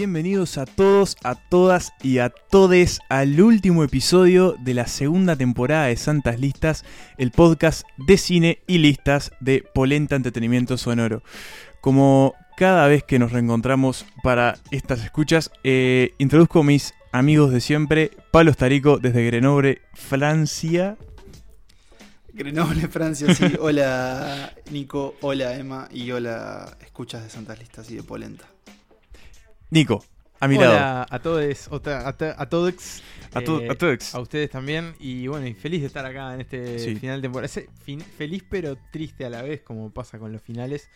Bienvenidos a todos, a todas y a todes al último episodio de la segunda temporada de Santas Listas, el podcast de cine y listas de Polenta Entretenimiento Sonoro. Como cada vez que nos reencontramos para estas escuchas, eh, introduzco a mis amigos de siempre, Pablo Starico desde Grenoble, Francia. Grenoble, Francia, sí. Hola Nico, hola Emma y hola escuchas de Santas Listas y de Polenta. Nico, a mi Hola lado. a todos, otra- a, to- a todos, A, to- eh, a todos. a ustedes también y bueno, y feliz de estar acá en este Sí. final de temporada. Ese fin- feliz pero triste a la vez, como pasa con los finales.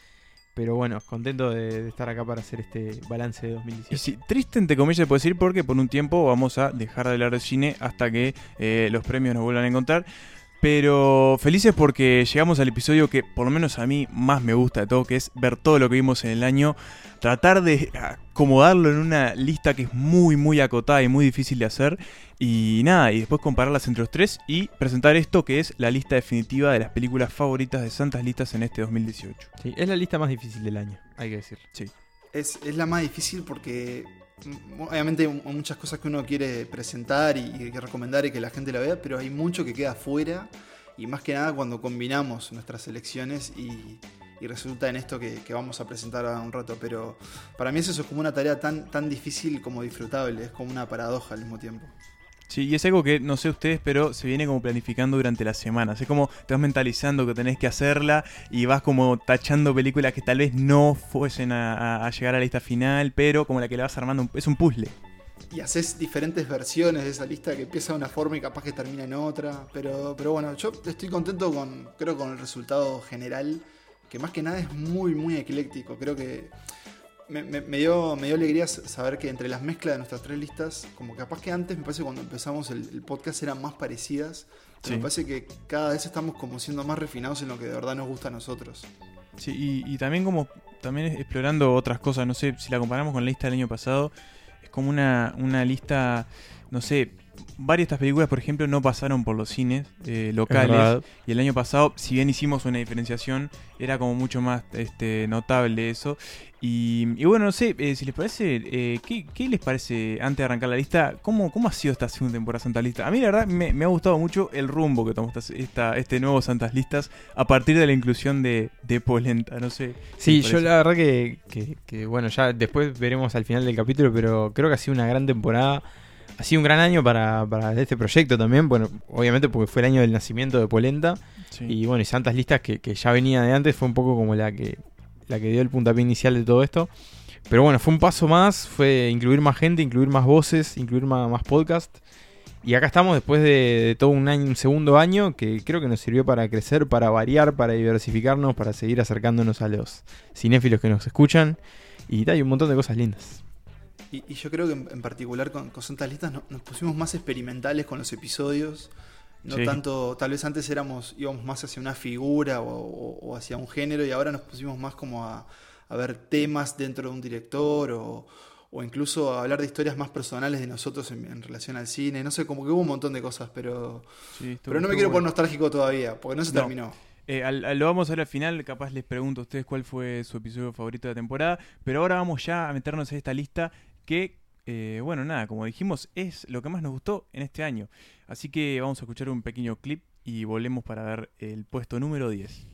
Pero bueno, contento de, de estar acá para hacer este balance de Y 2018. sí, triste entre comillas puedo decir porque por un tiempo vamos a dejar de hablar de cine hasta que eh, los premios nos vuelvan a encontrar. Pero felices porque llegamos al episodio que por lo menos a mí más me gusta de todo, que es ver todo lo que vimos en el año, tratar de acomodarlo en una lista que es muy muy acotada y muy difícil de hacer. Y nada, y después compararlas entre los tres y presentar esto que es la lista definitiva de las películas favoritas de Santas Listas en este 2018. Sí, es la lista más difícil del año, hay que decir. Es, es la más difícil porque obviamente hay mu- muchas cosas que uno quiere presentar y, y recomendar y que la gente la vea, pero hay mucho que queda fuera y más que nada cuando combinamos nuestras elecciones y, y resulta en esto que, que vamos a presentar ahora un rato. Pero para mí eso es como una tarea tan, tan difícil como disfrutable, es como una paradoja al mismo tiempo. Sí, y es algo que no sé ustedes, pero se viene como planificando durante las semanas. Es como te vas mentalizando que tenés que hacerla y vas como tachando películas que tal vez no fuesen a, a- llegar a la lista final, pero como la que le vas armando, es un puzzle. Y haces diferentes versiones de esa lista que empieza de una forma y capaz que termina en otra. Pero, pero bueno, yo estoy contento con, creo, con el resultado general, que más que nada es muy, muy ecléctico. Creo que me, me- me dio, me dio alegría saber que entre las mezclas de nuestras tres listas, como capaz que antes, me parece cuando empezamos el, el podcast eran más parecidas. Pero Sí. me parece que cada vez estamos como siendo más refinados en lo que de verdad nos gusta a nosotros. Sí, y, y también como también explorando otras cosas, no sé, si la comparamos con la lista del año pasado, es como una, una lista, no sé, varias de estas películas, por ejemplo, no pasaron por los cines eh, locales. Y el año pasado, si bien hicimos una diferenciación, era como mucho más este, notable eso. Y, y bueno, no sé, eh, si les parece, eh, ¿qué, qué les parece antes de arrancar la lista? ¿Cómo, cómo ha sido esta segunda temporada Santas Listas? A mí la verdad me, me ha gustado mucho el rumbo que tomó esta, esta- este nuevo Santas Listas a partir de la inclusión de, de Polenta, no sé. Sí, ¿qué les yo la verdad que, que- que, bueno, ya después veremos al final del capítulo, pero creo que ha sido una gran temporada. Ha sido un gran año para, para este proyecto también, bueno, obviamente porque fue el año del nacimiento de Polenta. Sí. Y bueno, y Santas Listas que, que ya venía de antes fue un poco como la que, la que dio el puntapié inicial de todo esto. Pero bueno, fue un paso más, fue incluir más gente, incluir más voces, incluir más, más podcast. Y acá estamos después de, de todo un año, un segundo año que creo que nos sirvió para crecer, para variar, para diversificarnos, para seguir acercándonos a los cinéfilos que nos escuchan. Y hay un montón de cosas lindas. Y, y yo creo que en, en particular con, con Santas Listas no- nos pusimos más experimentales con los episodios. No Sí. tanto, tal vez antes éramos, íbamos más hacia una figura o, o- o hacia un género y ahora nos pusimos más como a, a ver temas dentro de un director o, o incluso a hablar de historias más personales de nosotros en, en relación al cine. No sé, como que hubo un montón de cosas, pero, Sí, estuvo- pero no me quiero bueno. poner nostálgico todavía, porque no se No. terminó. Eh, al- lo vamos a ver al final, capaz les pregunto a ustedes cuál fue su episodio favorito de la temporada, pero ahora vamos ya a meternos en esta lista que, eh, bueno, nada, como dijimos, es lo que más nos gustó en este año. Así que vamos a escuchar un pequeño clip y volvemos para ver el puesto número 10.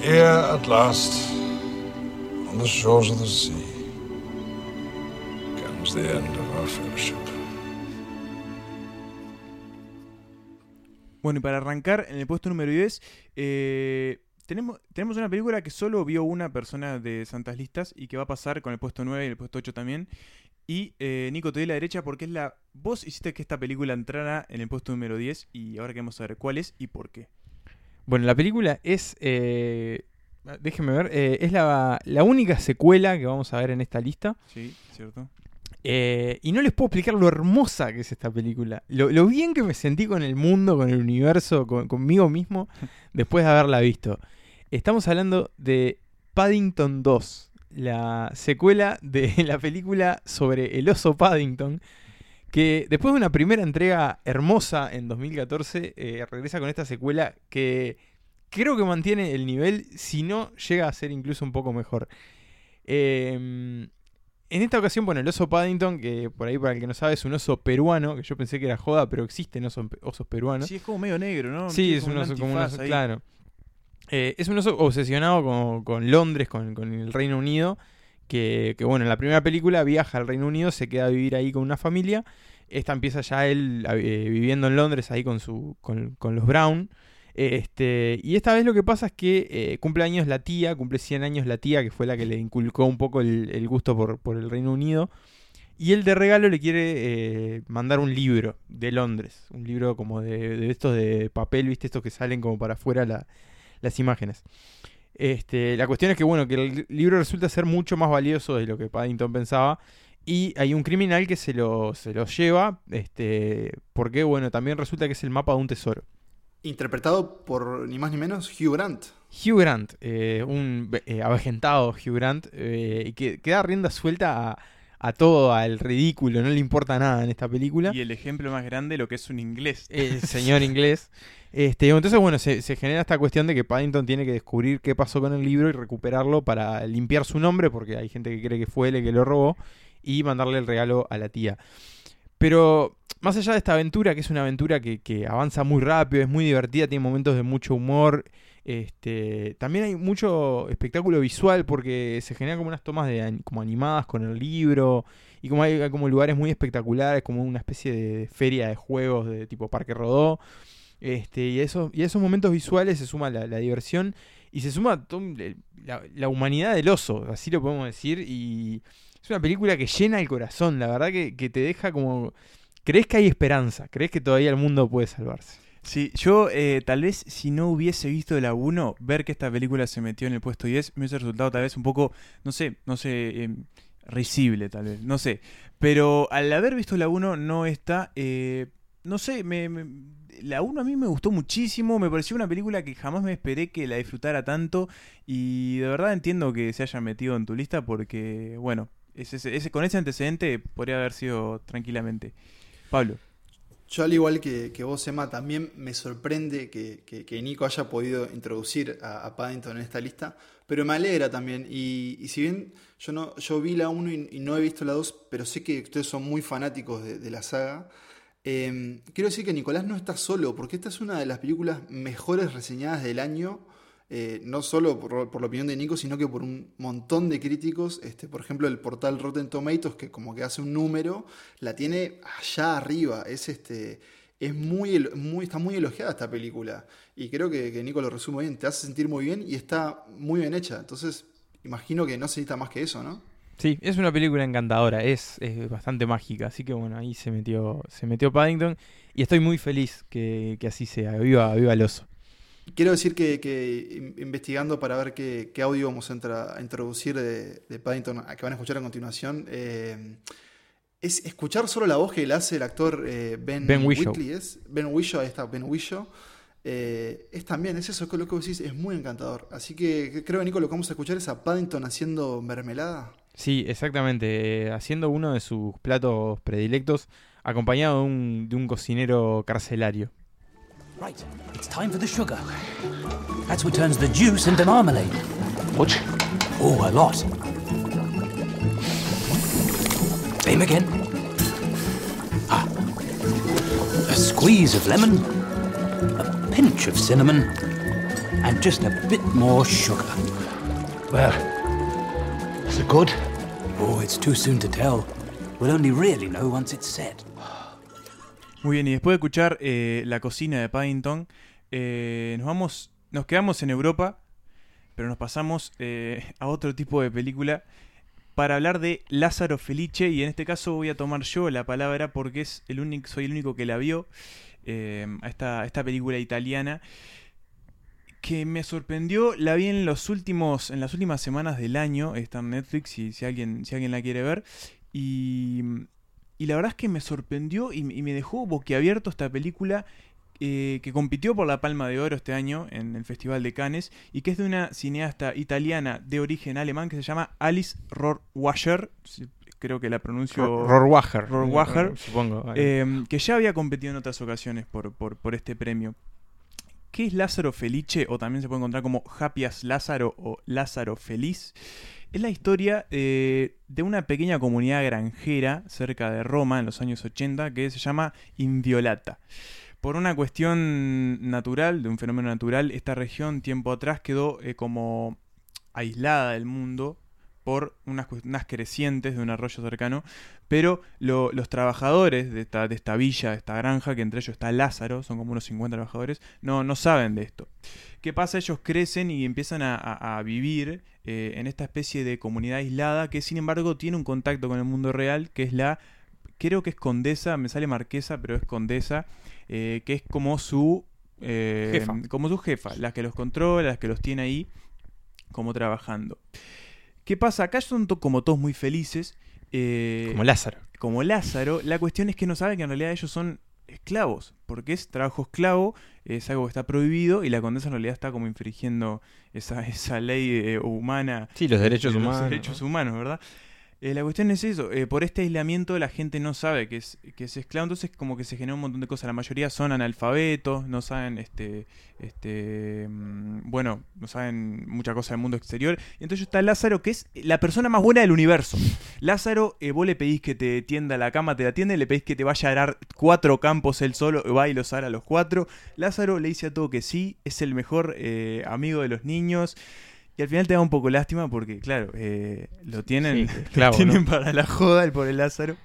Here at last, on the shores of the sea, comes the end of our fellowship. Bueno, y para arrancar, en el puesto número 10, eh, tenemos, tenemos una película que solo vio una persona de Santas Listas y que va a pasar con el puesto 9 y el puesto 8 también. Y eh, Nico, te doy la derecha porque es la. Vos hiciste que esta película entrara en el puesto número 10 y ahora queremos saber cuál es y por qué. Bueno, la película es. eh, déjenme ver. eh, es la, la única secuela que vamos a ver en esta lista. Sí, ¿cierto? Eh, y no les puedo explicar lo hermosa que es esta película. Lo, lo bien que me sentí con el mundo, con el universo, con- conmigo mismo, después de haberla visto. Estamos hablando de Paddington 2, la secuela de la película sobre el oso Paddington, que después de una primera entrega hermosa en 2014, eh, regresa con esta secuela que creo que mantiene el nivel, si no llega a ser incluso un poco mejor. Eh, en esta ocasión, bueno, el oso Paddington, que por ahí para el que no sabe es un oso peruano, que yo pensé que era joda, pero existen osos, osos peruanos. Sí, es como medio negro, ¿no? Sí, es un oso como un oso, ahí. claro. Eh, es un oso obsesionado con, con Londres, con, con el Reino Unido, que, que, bueno, en la primera película viaja al Reino Unido, se queda a vivir ahí con una familia. Esta empieza ya él eh, viviendo en Londres ahí con, su, con, con los Brown. Este, y esta vez lo que pasa es que eh, cumple años la tía, cumple 100 años la tía, que fue la que le inculcó un poco el, gusto por, el Reino Unido. Y él de regalo le quiere eh, mandar un libro de Londres. Un libro como de, estos de papel, ¿viste? Estos que salen como para afuera la- las imágenes. Este, la cuestión es que, bueno, que el libro resulta ser mucho más valioso de lo que Paddington pensaba. Y hay un criminal que se lo, se lo lleva, este, porque, bueno, también resulta que es el mapa de un tesoro. Interpretado por ni más ni menos Hugh Grant. Hugh Grant, eh, un eh, avejentado Hugh Grant, eh, y que, que da rienda suelta a, a todo, al ridículo, no le importa nada en esta película. Y el ejemplo más grande, lo que es un inglés. El señor inglés. Este, entonces, bueno, se, se genera esta cuestión de que Paddington tiene que descubrir qué pasó con el libro y recuperarlo para limpiar su nombre, porque hay gente que cree que fue él el que lo robó, y mandarle el regalo a la tía. Pero más allá de esta aventura, que es una aventura que, que avanza muy rápido, es muy divertida, tiene momentos de mucho humor, este, también hay mucho espectáculo visual porque se generan como unas tomas de, como animadas con el libro y como hay, como lugares muy espectaculares, como una especie de feria de juegos de tipo Parque Rodó. Este, y, a esos, y a esos momentos visuales se suma la, diversión y se suma el- la, la humanidad del oso, así lo podemos decir. Y es una película que llena el corazón, la verdad que, te deja como... Crees que hay esperanza, crees que todavía el mundo puede salvarse. Sí, yo eh, tal vez si no hubiese visto la 1, ver que esta película se metió en el puesto 10 me hubiese resultado tal vez un poco, no sé, no sé, eh, risible tal vez, no sé. Pero al haber visto la 1 no está, eh, no sé, me, me- la 1 a mí me gustó muchísimo, me pareció una película que jamás me esperé que la disfrutara tanto y de verdad entiendo que se haya metido en tu lista porque, bueno, con ese antecedente podría haber sido tranquilamente. Pablo. Yo, al igual que, que vos, Emma, también me sorprende que, que- Nico haya podido introducir a, Paddington en esta lista, pero me alegra también. Y, si bien yo no yo vi la 1 y, no he visto la 2, pero sé que ustedes son muy fanáticos de, la saga, eh, quiero decir que Nicolás no está solo, porque esta es una de las películas mejores reseñadas del año. Eh, no solo por, por la opinión de Nico, sino que por un montón de críticos. Este, por ejemplo, el portal Rotten Tomatoes, que como que hace un número, la tiene allá arriba. Es este. Es muy, está muy elogiada esta película. Y creo que, que Nico lo resume bien. Te hace sentir muy bien y está muy bien hecha. Entonces, imagino que no se necesita más que eso, ¿no? Sí, es una película encantadora, es, es bastante mágica, así que bueno, ahí se metió, se metió Paddington y estoy muy feliz que, que así sea, viva, viva el oso. Quiero decir que, que in- investigando para ver qué, qué audio vamos a, entra- a introducir de, de Paddington, a que van a escuchar a continuación, eh, es escuchar solo la voz que le hace el actor eh, Ben, Ben Whishaw. Whitley, ¿es? Ben Whishaw, ahí está, Ben Whishaw. Eh, es también, es eso, es lo que vos decís, es muy encantador. Así que que creo, Nico, lo que vamos a escuchar es a Paddington haciendo mermelada. Sí, exactamente, haciendo uno de sus platos predilectos, acompañado de un, de un cocinero carcelario. Right, it's time for the sugar. That's what turns the juice into marmalade. Much? Oh, a lot. Same again. Ah. A squeeze of lemon, a pinch of cinnamon, and just a bit more sugar. Well, is it good? Oh, it's too soon to tell. We'll only really know once it's set. Muy bien, y después de escuchar eh, la cocina de Paddington, eh, nos vamos, nos quedamos en Europa, pero nos pasamos eh, a otro tipo de película para hablar de Lázaro Felice y en este caso voy a tomar yo la palabra porque es el único, soy el único que la vio eh, a esta, esta película italiana que me sorprendió, la vi en los últimos, en las últimas semanas del año, está en Netflix si alguien, si alguien la quiere ver y y la verdad es que me sorprendió y, y me dejó boquiabierto esta película eh, que compitió por la Palma de Oro este año en el Festival de Cannes y que es de una cineasta italiana de origen alemán que se llama Alice Rohrwacher, creo que la pronuncio... Rohrwacher. Rohrwacher. Supongo. Eh, que ya había competido en otras ocasiones por, por, por este premio. ¿Qué es Lázaro Felice? O también se puede encontrar como Happy as Lázaro o Lázaro Feliz. Es la historia eh, de una pequeña comunidad granjera cerca de Roma en los años 80 que se llama Inviolata. Por una cuestión natural, de un fenómeno natural, esta región tiempo atrás quedó eh, como aislada del mundo por unas, unas crecientes de un arroyo cercano, pero lo- los trabajadores de esta, de esta villa, de esta granja, que entre ellos está Lázaro, son como unos 50 trabajadores, no, no saben de esto. ¿Qué pasa? Ellos crecen y empiezan a, a- a vivir eh, en esta especie de comunidad aislada que sin embargo tiene un contacto con el mundo real, que es la, creo que es condesa, me sale marquesa, pero es condesa, eh, que es como su... eh, Jefa. Como su jefa, la que los controla, la que los tiene ahí como trabajando. ¿Qué pasa? Acá son to- como todos muy felices. eh, Como Lázaro. como Lázaro, la cuestión es que no sabe que en realidad ellos son esclavos, porque es trabajo esclavo, es algo que está prohibido y la condesa en realidad está como infringiendo esa, esa ley eh, humana. Sí, los derechos de los humanos. derechos humanos, ¿verdad? Eh, la cuestión es eso, eh, por este aislamiento la gente no sabe que es, que es esclavo, entonces como que se genera un montón de cosas, la mayoría son analfabetos, no saben, este, este, mm, bueno, no saben mucha cosa del mundo exterior, y entonces está Lázaro, que es la persona más buena del universo. Lázaro, eh, vos le pedís que te tienda la cama, te la tiende, le pedís que te vaya a arar cuatro campos él solo, va y los ara a los cuatro. Lázaro le dice a todo que sí, es el mejor eh, amigo de los niños. Y al final te da un poco lástima porque, claro, eh, lo tienen, Sí, lo tienen ¿no? para la joda el pobre Lázaro.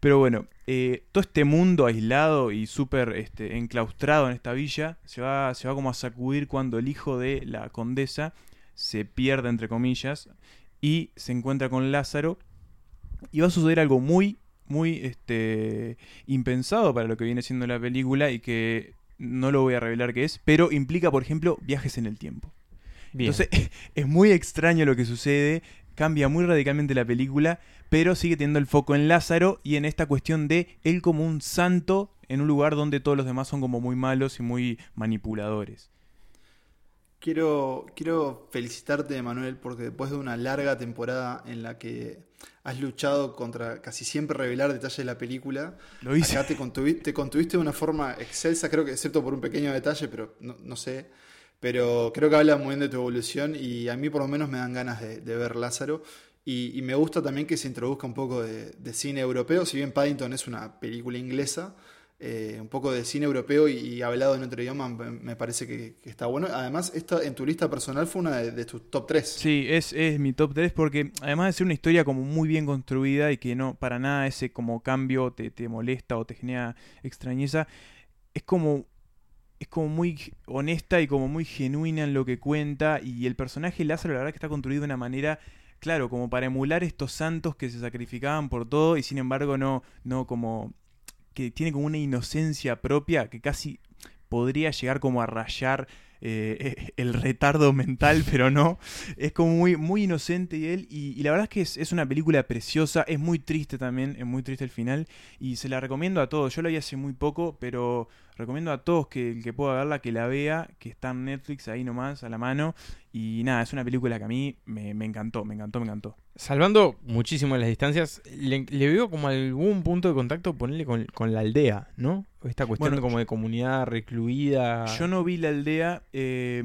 Pero bueno, eh, todo este mundo aislado y súper este, enclaustrado en esta villa se va, se va como a sacudir cuando el hijo de la condesa se pierde, entre comillas, y se encuentra con Lázaro. Y va a suceder algo muy, muy este, impensado para lo que viene siendo la película y que no lo voy a revelar qué es, pero implica, por ejemplo, viajes en el tiempo. Bien. Entonces, es muy extraño lo que sucede, cambia muy radicalmente la película, pero sigue teniendo el foco en Lázaro y en esta cuestión de él como un santo en un lugar donde todos los demás son como muy malos y muy manipuladores. Quiero, quiero felicitarte, Manuel, porque después de una larga temporada en la que has luchado contra casi siempre revelar detalles de la película, Lo hice. acá te, contuvi- te contuviste de una forma excelsa, creo que excepto por un pequeño detalle, pero no, no sé. Pero creo que habla muy bien de tu evolución y a mí por lo menos me dan ganas de, ver Lázaro. Y, me gusta también que se introduzca un poco de, cine europeo, si bien Paddington es una película inglesa, eh, un poco de cine europeo y, hablado en otro idioma me, parece que, está bueno. Además, esta en tu lista personal fue una de, de tus top 3. Sí, es, es mi top 3 porque además de ser una historia como muy bien construida y que no para nada ese como cambio te, te molesta o te genera extrañeza, es como es como muy honesta y como muy genuina en lo que cuenta y el personaje Lázaro la verdad que está construido de una manera claro, como para emular estos santos que se sacrificaban por todo y sin embargo no no como que tiene como una inocencia propia que casi podría llegar como a rayar eh, el retardo mental, pero no. Es como muy, muy inocente y él. Y, y la verdad es que es, es una película preciosa. Es muy triste también. Es muy triste el final. Y se la recomiendo a todos. Yo la vi hace muy poco, pero recomiendo a todos que el que pueda verla, que la vea. Que está en Netflix ahí nomás, a la mano. Y nada, es una película que a mí me, me encantó, me encantó, me encantó. Salvando muchísimo las distancias, le, le veo como algún punto de contacto ponerle con, con la aldea, ¿no? Esta cuestión Bueno, como de comunidad recluida. Yo no vi la aldea, eh,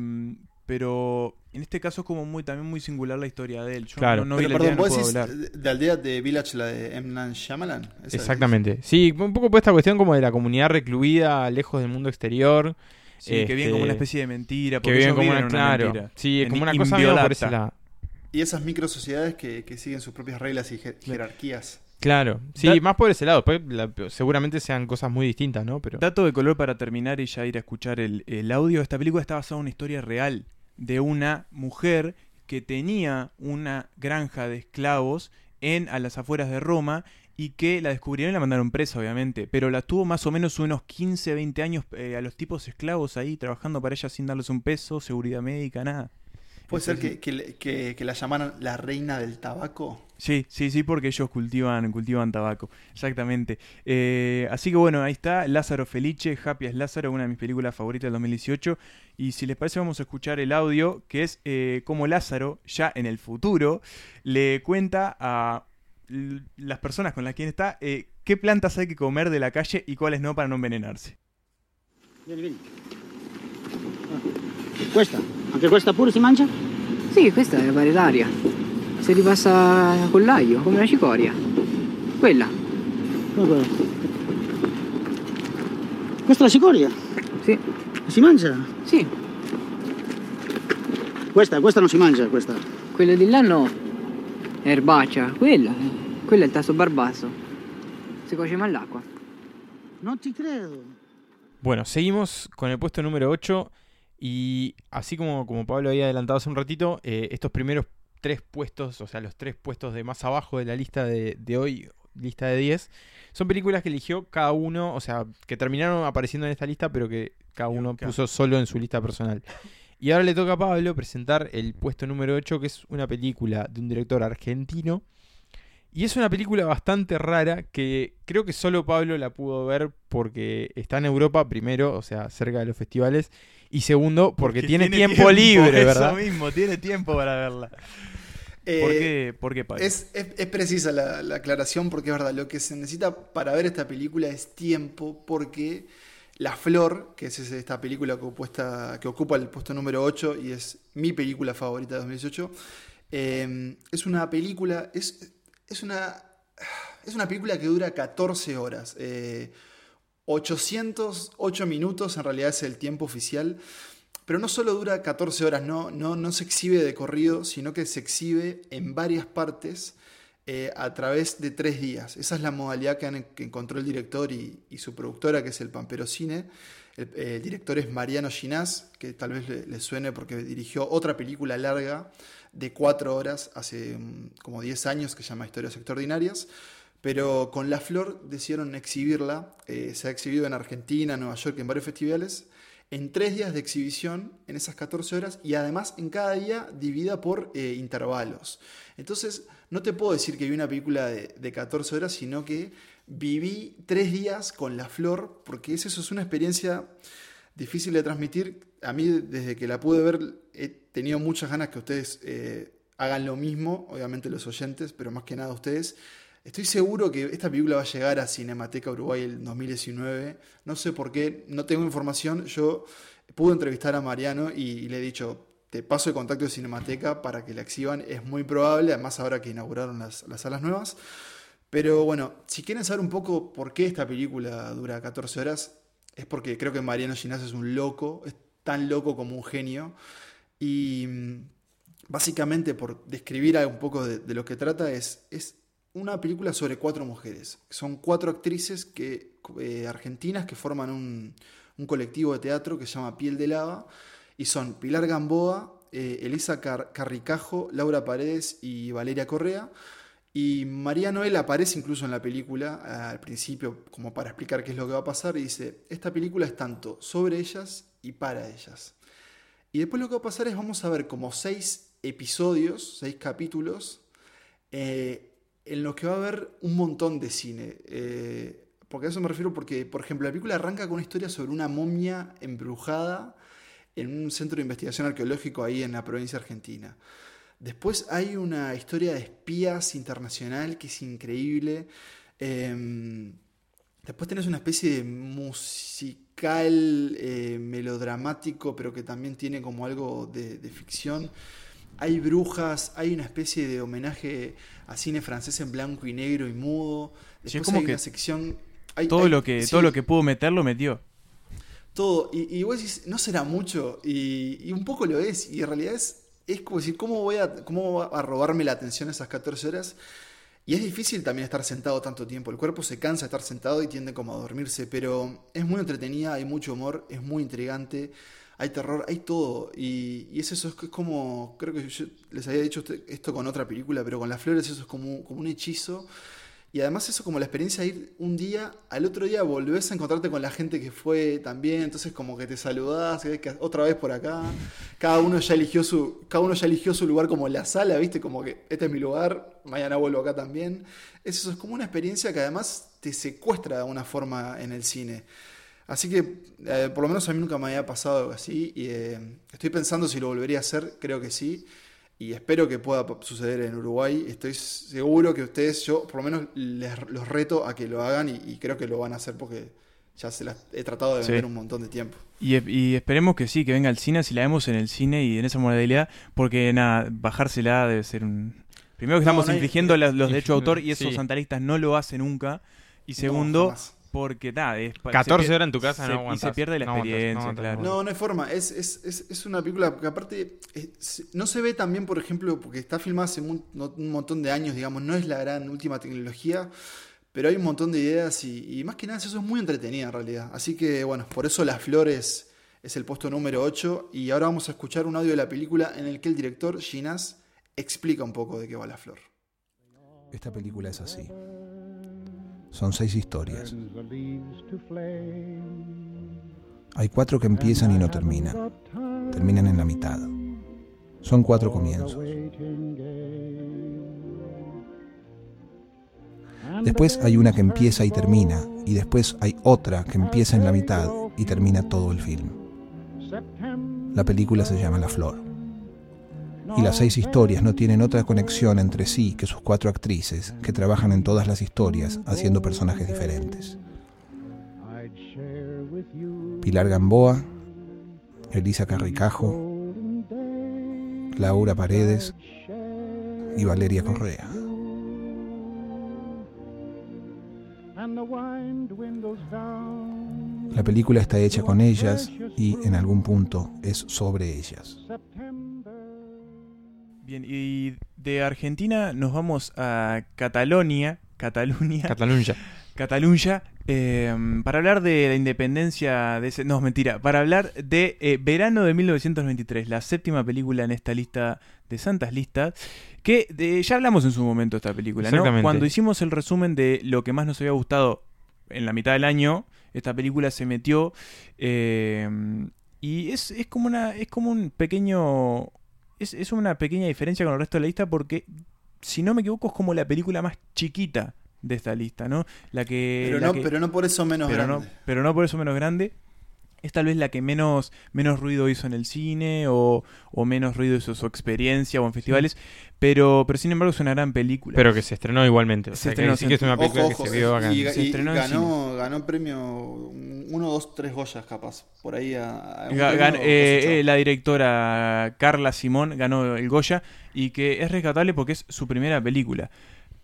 pero en este caso es como muy también muy singular la historia de él. Yo Claro. no, no vi Pero la aldea, perdón, no vos puedo decís hablar. de, de aldea de Village, la de M. Night Shyamalan. ¿Esa Exactamente. Sí, un poco por esta cuestión como de la comunidad recluida, lejos del mundo exterior. Sí, que viven como una Este, especie de mentira. Que porque viven ellos como viven una, una claro. mentira. Sí, En como una cosa por ese lado. Y esas micro sociedades que, que siguen sus propias reglas y je- jerarquías. Claro, sí, Da- más por ese lado. Después, la- seguramente sean cosas muy distintas, ¿no? Pero Dato de color para terminar y ya ir a escuchar el, el audio. Esta película está basada en una historia real de una mujer que tenía una granja de esclavos en a las afueras de Roma y que la descubrieron y la mandaron presa, obviamente. Pero la tuvo más o menos unos 15, 20 años eh, a los tipos esclavos ahí trabajando para ella sin darles un peso, seguridad médica, nada. ¿Puede ser que, que que- que la llamaran la reina del tabaco? Sí, sí, sí, porque ellos cultivan, cultivan tabaco. Exactamente. Eh, así que bueno, ahí está Lázaro Felice, Happy as Lázaro, una de mis películas favoritas del 2018. Y si les parece, vamos a escuchar el audio, que es eh, cómo Lázaro, ya en el futuro, le cuenta a las personas con las que está eh, qué plantas hay que comer de la calle y cuáles no para no envenenarse. Vieni, vieni. Questa? Anche questa pure si mangia? Sì, questa è varietaria. Si ripassa con l'aglio, come la cicoria. Quella, Guarda. Questa è la cicoria? sì, Si mangia? sì. Questa, questa non si mangia, questa. Quello di là no. È erbacea. Quella, eh, quello è il tasto barbasso. Si cuoce mal l'acqua. No te credo. Bueno, seguimos con el puesto número 8 y así como, como Pablo había adelantado hace un ratito, eh, estos primeros tres puestos, o sea, los tres puestos de más abajo de la lista de, de hoy, lista de 10, son películas que eligió cada uno, o sea, que terminaron apareciendo en esta lista, pero que cada uno puso solo en su lista personal. Y ahora le toca a Pablo presentar el puesto número 8, que es una película de un director argentino. Y es una película bastante rara que creo que solo Pablo la pudo ver porque está en Europa, primero, o sea, cerca de los festivales. Y segundo, porque, tiene, tiempo, libre, eso ¿verdad? mismo, tiene tiempo para verla. Eh, ¿Por qué, por qué Pablo? Es, es- es precisa la, la aclaración porque es verdad, lo que se necesita para ver esta película es tiempo porque La Flor, que es esta película que, opuesta- que ocupa el puesto número 8 y es mi película favorita de 2018, eh, es una película, es, es, una, es una película que dura 14 horas. eh, 808 minutos en realidad es el tiempo oficial. Pero no solo dura 14 horas, no, no, no se exhibe de corrido, sino que se exhibe en varias partes eh, a través de tres días. Esa es la modalidad que, encontró el director y, su productora, que es el Pampero Cine. El, director es Mariano Ginás, que tal vez le, le suene porque dirigió otra película larga de cuatro horas hace mm, como 10 años que se llama Historias Extraordinarias. Pero con La Flor decidieron exhibirla. eh, se ha exhibido en Argentina, Nueva York, en varios festivales en tres días de exhibición en esas 14 horas y además en cada día dividida por eh, intervalos. Entonces, no te puedo decir que vi una película de, de 14 horas, sino que viví tres días con la flor, porque es eso es una experiencia difícil de transmitir. A mí, desde que la pude ver, he tenido muchas ganas que ustedes eh, hagan lo mismo, obviamente los oyentes, pero más que nada ustedes. Estoy seguro que esta película va a llegar a Cinemateca Uruguay el 2019. No sé por qué, no tengo información. Yo pude entrevistar a Mariano y, le he dicho, te paso el contacto de Cinemateca para que la exhiban. Es muy probable, además ahora que inauguraron las, las salas nuevas. Pero bueno, si quieren saber un poco por qué esta película dura 14 horas, es porque creo que Mariano Ginás es un loco, es tan loco como un genio. Y mm, básicamente, por describir un poco de, de lo que trata, es, es una película sobre cuatro mujeres. Son cuatro actrices que, eh, argentinas que forman un, un colectivo de teatro que se llama Piel de Lava. Y son Pilar Gamboa, eh, Elisa Car- Carricajo, Laura Paredes y Valeria Correa. Y María Noel aparece incluso en la película al principio como para explicar qué es lo que va a pasar y dice, esta película es tanto sobre ellas y para ellas. Y después lo que va a pasar es vamos a ver como seis episodios, seis capítulos, eh, en los que va a haber un montón de cine. Eh, porque a eso me refiero porque, por ejemplo, la película arranca con una historia sobre una momia embrujada en un centro de investigación arqueológico ahí en la provincia argentina. Después hay una historia de espías internacional que es increíble. Eh, después tenés una especie de musical eh, melodramático, pero que también tiene como algo de ficción. Hay brujas, hay una especie de homenaje a cine francés en blanco y negro y mudo. Después Sí, es como hay que una sección. hay- todo, hay- lo que, sí, todo lo que pudo meter lo metió. todo. Y, y vos decís, no será mucho. Y, y un poco lo es. Y en realidad es, es como decir, ¿cómo voy a, cómo va a robarme la atención esas 14 horas? Y es difícil también estar sentado tanto tiempo. El cuerpo se cansa de estar sentado y tiende como a dormirse. Pero es muy entretenida, hay mucho humor, es muy intrigante. Hay terror, hay todo. Y, y es eso, es, como. Creo que yo les había dicho este- esto con otra película, pero con las flores eso es como, un hechizo. Y además eso como la experiencia de ir un día, al otro día volvés a encontrarte con la gente que fue también, entonces como que te saludás, que otra vez por acá, cada uno ya eligió su, cada uno ya eligió su lugar como la sala, viste, como que este es mi lugar, mañana vuelvo acá también. Eso es como una experiencia que además te secuestra de alguna forma en el cine. Así que eh, por lo menos a mí nunca me había pasado algo así y eh, estoy pensando si lo volvería a hacer, creo que sí. Y espero que pueda suceder en Uruguay. Estoy seguro que ustedes, yo por lo menos les, los reto a que lo hagan y, y creo que lo van a hacer porque ya se las he tratado de Sí. vender un montón de tiempo. Y, y esperemos que sí, que venga al cine, si la vemos en el cine y en esa modalidad, porque nada, bajársela debe ser un, Primero que No, estamos no hay- infringiendo los derechos de autor y Sí. eso Santa Lista no lo hace nunca. Y segundo. Porque nada, es pa- 14 se pier- horas en tu casa se- no Y se pierde la No no experiencia, aguantás, claro. No, no hay forma. Es, es, es, es una película que aparte es- no se ve tan bien, por ejemplo, porque está filmada hace un, no- un montón de años, digamos, no es la gran última tecnología, pero hay un montón de ideas y, y más que nada eso es muy entretenida en realidad. Así que bueno, por eso Las Flores es el puesto número 8 y ahora vamos a escuchar un audio de la película en el que el director Ginás explica un poco de qué va La Flor. Esta película es así. Son seis historias. Hay cuatro que empiezan y no terminan. Terminan en la mitad. Son cuatro comienzos. Después hay una que empieza y termina, y después hay otra que empieza en la mitad y termina todo el film. La película se llama La Flor. Y las seis historias no tienen otra conexión entre sí que sus cuatro actrices, que trabajan en todas las historias haciendo personajes diferentes. Pilar Gamboa, Elisa Carricajo, Laura Paredes y Valeria Correa. La película está hecha con ellas y en algún punto es sobre ellas. Bien, y de Argentina nos vamos a Catalonia, Cataluña, Cataluña. Cataluña, eh, para hablar de la independencia de ese... No, mentira, para hablar de eh, Verano de 1923, la séptima película en esta lista de santas listas, que de- ya hablamos en su momento de esta película, ¿no? Cuando hicimos el resumen de lo que más nos había gustado en la mitad del año, esta película se metió eh, y es, es como una es como un pequeño es, es una pequeña diferencia con el resto de la lista porque si no me equivoco es como la película más chiquita de esta lista, ¿no? La que Pero la no, que- pero no por eso menos pero grande. no, pero no por eso menos grande. Es tal vez la que menos, menos ruido hizo en el cine o, o menos ruido hizo su experiencia o en festivales, pero, pero sin embargo es una gran película. Pero que se estrenó igualmente. O Se sea, estrenó, que sí que es una película ojo, que se vio acá. y, Se y ganó, ganó premio uno, dos, tres Goyas capaz. Por ahí a, a gan- eh, eh, la directora Carla Simón ganó el Goya y que es rescatable porque es su primera película.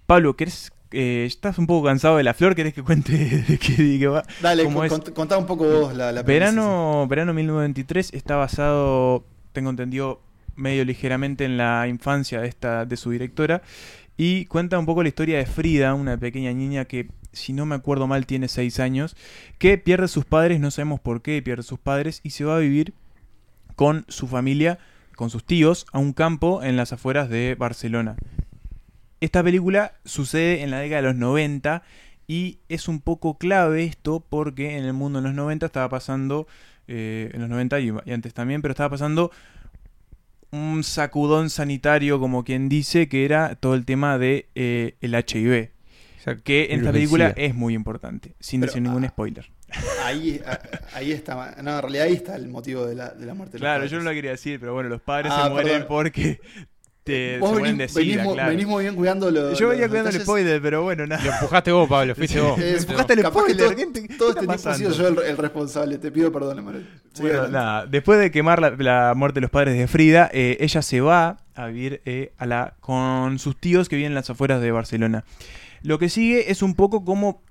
Pablo, ¿querés, eh, ¿estás un poco cansado de la flor? ¿Querés que cuente de qué, de qué va? Dale, cómo es? contá un poco vos la, la Verano, verano 1923 está basado, tengo entendido, medio ligeramente en la infancia de, esta, de su directora y cuenta un poco la historia de Frida, una pequeña niña que, si no me acuerdo mal, tiene 6 años, que pierde sus padres, no sabemos por qué pierde sus padres y se va a vivir con su familia, con sus tíos, a un campo en las afueras de Barcelona. Esta película sucede en la década de los 90 y es un poco clave esto porque en el mundo en los 90 estaba pasando, eh, en los 90 y, y antes también, pero estaba pasando un sacudón sanitario, como quien dice, que era todo el tema de eh, el HIV. Que en esta película es muy importante, sin Pero, decir ningún ah, spoiler. Ahí, a- ahí está. No, en realidad ahí está el motivo de la, de la muerte. de Claro, yo no lo quería decir, pero bueno, los padres Ah, se mueren perdón. porque te, Vos venís, mueren de venís mu- claro. venís muy bien cuidando los. Yo venía los cuidando el spoiler, pero bueno, nada. Lo empujaste vos, Pablo, fuiste vos. Eh, empujaste el spoiler, todo, ¿qué te- qué todo este sido pasando? yo el, el responsable. Te pido perdón, Emanuel. Sigue Bueno, nada, después de quemar la, la muerte de los padres de Frida, eh, ella se va a vivir eh, a la, con sus tíos que viven en las afueras de Barcelona. Lo que sigue es un poco como,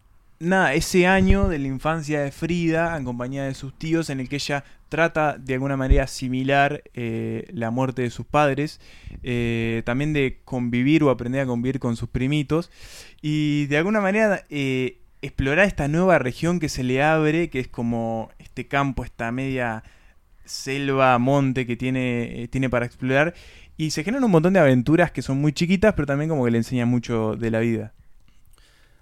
nada, ese año de la infancia de Frida, en compañía de sus tíos, en el que ella trata de alguna manera asimilar eh, la muerte de sus padres, eh, también de convivir o aprender a convivir con sus primitos, y de alguna manera eh, explorar esta nueva región que se le abre, que es como este campo, esta media selva, monte que tiene, tiene para explorar. Y se generan un montón de aventuras que son muy chiquitas, pero también como que le enseñan mucho de la vida.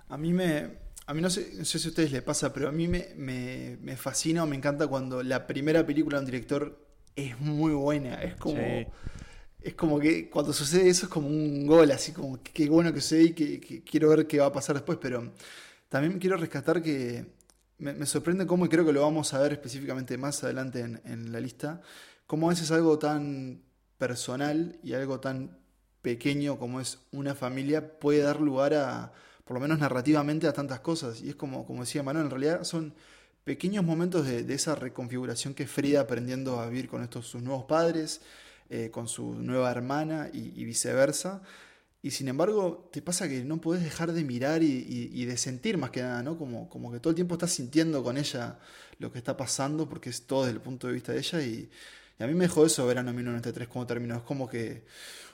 A mí me. A mí no sé, no sé si a ustedes les pasa, pero a mí me, me, me fascina o me encanta cuando la primera película de un director es muy buena. Es como. Sí. Es como que cuando sucede eso es como un gol, así como que qué bueno que sucede y que, que quiero ver qué va a pasar después. Pero también quiero rescatar que me, me sorprende cómo, y creo que lo vamos a ver específicamente más adelante en, en la lista, cómo a veces algo tan personal y algo tan pequeño como es una familia puede dar lugar a, por lo menos narrativamente, a tantas cosas. Y es como, como decía Manuel, en realidad son pequeños momentos de, esa reconfiguración que Frida aprendiendo a vivir con estos sus nuevos padres, eh, con su nueva hermana y, viceversa. Y sin embargo, te pasa que no podés dejar de mirar y, de sentir más que nada, ¿no? Como, como que todo el tiempo estás sintiendo con ella lo que está pasando, porque es todo desde el punto de vista de ella. Y, y a mí me dejó eso verano 1993 como terminó. Es como que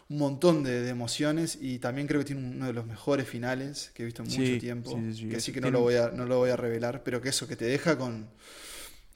un montón de, de emociones y también creo que tiene uno de los mejores finales que he visto en Sí, mucho tiempo. sí. Que sí que no Tiene- lo, voy a, no lo voy a revelar, pero que eso, que te deja con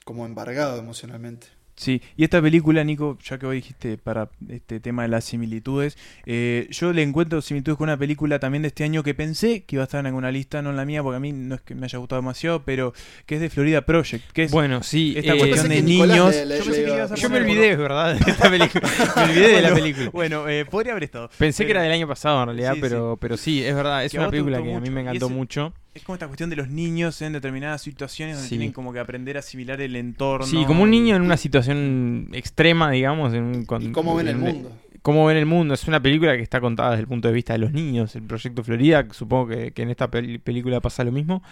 como embargado emocionalmente. Sí, y esta película, Nico, ya que vos dijiste para este tema de las similitudes, eh, yo le encuentro similitudes con una película también de este año que pensé que iba a estar en alguna lista, no en la mía, porque a mí no es que me haya gustado demasiado, pero que es de Florida Project, que es Bueno, sí. esta eh, cuestión de niños. le- le- yo pensé le que iba- ibas a yo me olvidé, ¿verdad? De esta película. Me olvidé de la película. Bueno, eh, podría haber estado. Pensé que pero- era del año pasado en realidad, Sí, pero, pero sí, es verdad, es Que una película que a mí me encantó ese- mucho. Es como esta cuestión de los niños en determinadas situaciones donde Sí. tienen como que aprender a asimilar el entorno. Sí, como un niño en una situación extrema, digamos. En un, con- ¿Y cómo ven el mundo? Cómo ven el mundo. Es una película que está contada desde el punto de vista de los niños. El Proyecto Florida, que supongo que, que en esta película pasa lo mismo.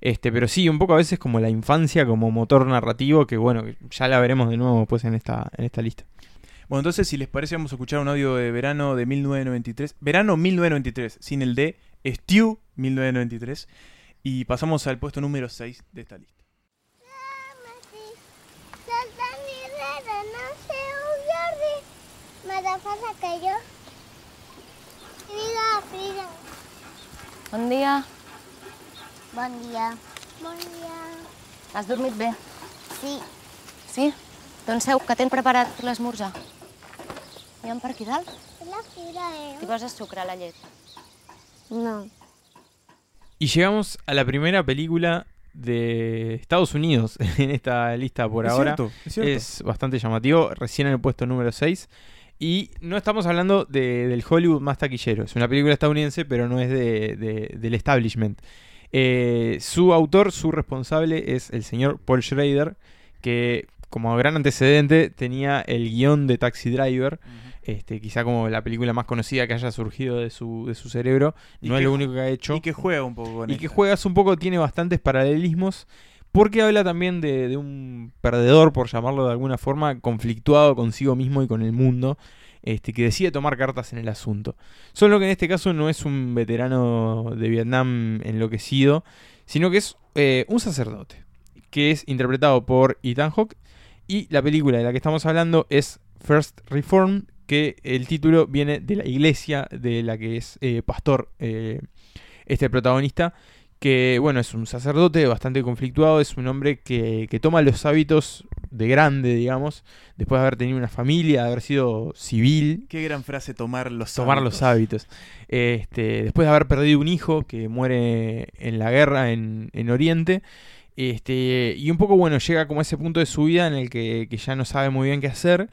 Este, pero sí, un poco a veces como la infancia como motor narrativo, que bueno, ya la veremos de nuevo pues en esta, en esta lista. Bueno, entonces si les parece vamos a escuchar un audio de verano de 1993. Verano 1993, sin el D, Stew 1993. Y pasamos al puesto número 6 de esta lista. M'agafes aquello? Frida, Frida. Bon dia. Has dormit bé? Sí, Sí? Doncs seu, que t'hem preparat l'esmorzar. Hi ha per aquí dalt? la Frida, T'hi eh? poses sucre a la llet. No. Y llegamos a la primera película de Estados Unidos en esta lista por Es ahora. cierto, es cierto. Es bastante llamativo, recién en el puesto número 6. Y no estamos hablando de- del Hollywood más taquillero. Es una película estadounidense, pero no es de- de- del establishment. Eh, su autor, su responsable es el señor Paul Schrader, que como gran antecedente tenía el guion de Taxi Driver. Este, quizá como la película más conocida que haya surgido de su, de su cerebro. Y No es lo único que ha hecho. Y que juega un poco con Y que juegas un poco, tiene bastantes paralelismos, porque habla también de, de un perdedor, por llamarlo de alguna forma, conflictuado consigo mismo y con el mundo, este, que decide tomar cartas en el asunto. Solo que en este caso no es un veterano de Vietnam enloquecido, sino que es eh, un sacerdote, que es interpretado por Ethan Hawke, y la película de la que estamos hablando es First Reformed, que el título viene de la iglesia de la que es eh, pastor eh, este protagonista, que bueno, es un sacerdote bastante conflictuado, es un hombre que, que toma los hábitos de grande, digamos, después de haber tenido una familia, de haber sido civil, Qué gran frase tomar los tomar hábitos. los hábitos. Este, después de haber perdido un hijo que muere en la guerra en, en Oriente. Este, y un poco, bueno, llega como a ese punto de su vida en el que, que ya no sabe muy bien qué hacer.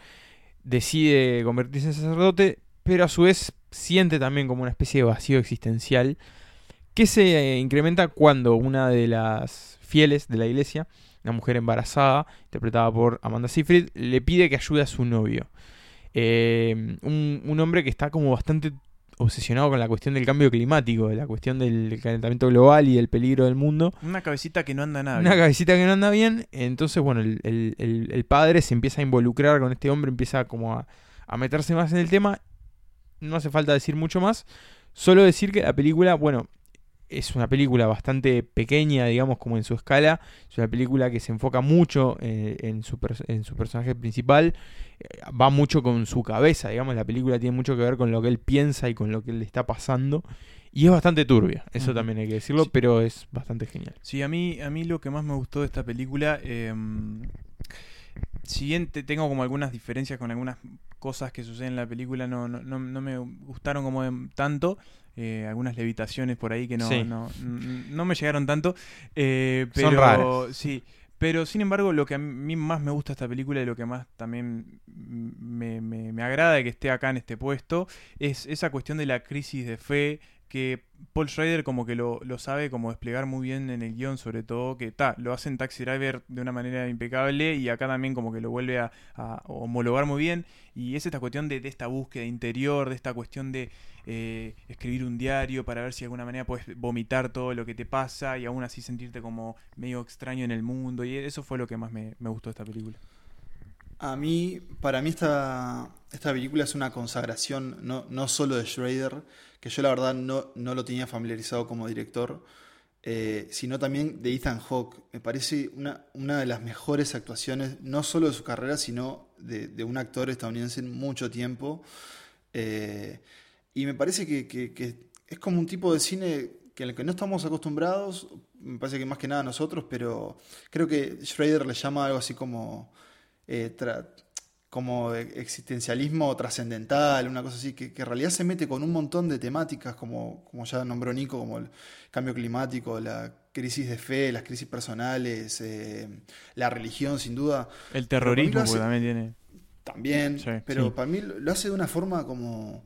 Decide convertirse en sacerdote, pero a su vez siente también como una especie de vacío existencial que se eh, incrementa cuando una de las fieles de la iglesia, una mujer embarazada, interpretada por Amanda Seyfried, le pide que ayude a su novio. Eh, un, un hombre que está como bastante obsesionado con la cuestión del cambio climático, de la cuestión del calentamiento global y del peligro del mundo. Una cabecita que no anda nada. Una bien. cabecita que no anda bien. Entonces, bueno, el, el- el- el padre se empieza a involucrar con este hombre, empieza como a, a meterse más en el tema. No hace falta decir mucho más. Solo decir que la película, bueno, es una película bastante pequeña, digamos, como en su escala. Es una película que se enfoca mucho eh, en, su en su personaje principal. Eh, va mucho con su cabeza, digamos. La película tiene mucho que ver con lo que él piensa y con lo que le está pasando. Y es bastante turbia, eso también hay que decirlo, Sí. pero es bastante genial. Sí, a mí, a mí lo que más me gustó de esta película, eh, siguiente, tengo como algunas diferencias con algunas cosas que suceden en la película, no, no, no, no me gustaron como de- tanto, eh, algunas levitaciones por ahí que no, Sí. no, no me llegaron tanto, eh, Son pero raras. sí. Pero sin embargo, lo que a mí más me gusta de esta película y lo que más también me, me- me agrada de que esté acá en este puesto es esa cuestión de la crisis de fe que Paul Schrader como que lo, lo sabe como desplegar muy bien en el guion, sobre todo que ta, lo hace en Taxi Driver de una manera impecable y acá también como que lo vuelve a, a homologar muy bien y es esta cuestión de, de esta búsqueda interior, de esta cuestión de eh, escribir un diario para ver si de alguna manera puedes vomitar todo lo que te pasa y aún así sentirte como medio extraño en el mundo y eso fue lo que más me, me gustó de esta película. A mí, para mí esta, esta película es una consagración no, no solo de Schrader, que yo la verdad no, no lo tenía familiarizado como director, eh, sino también de Ethan Hawke. Me parece una, una de las mejores actuaciones, no solo de su carrera, sino de, de un actor estadounidense en mucho tiempo. Eh, y me parece que, que- que es como un tipo de cine que en el que no estamos acostumbrados, me parece que más que nada nosotros, pero creo que Schrader le llama algo así como, eh, como existencialismo trascendental, una cosa así, que, que en realidad se mete con un montón de temáticas, como, como ya nombró Nico, como el cambio climático, la crisis de fe, las crisis personales, eh, la religión, sin duda. El terrorismo, hace- también tiene. también, Sí. pero Sí. para mí lo hace de una forma como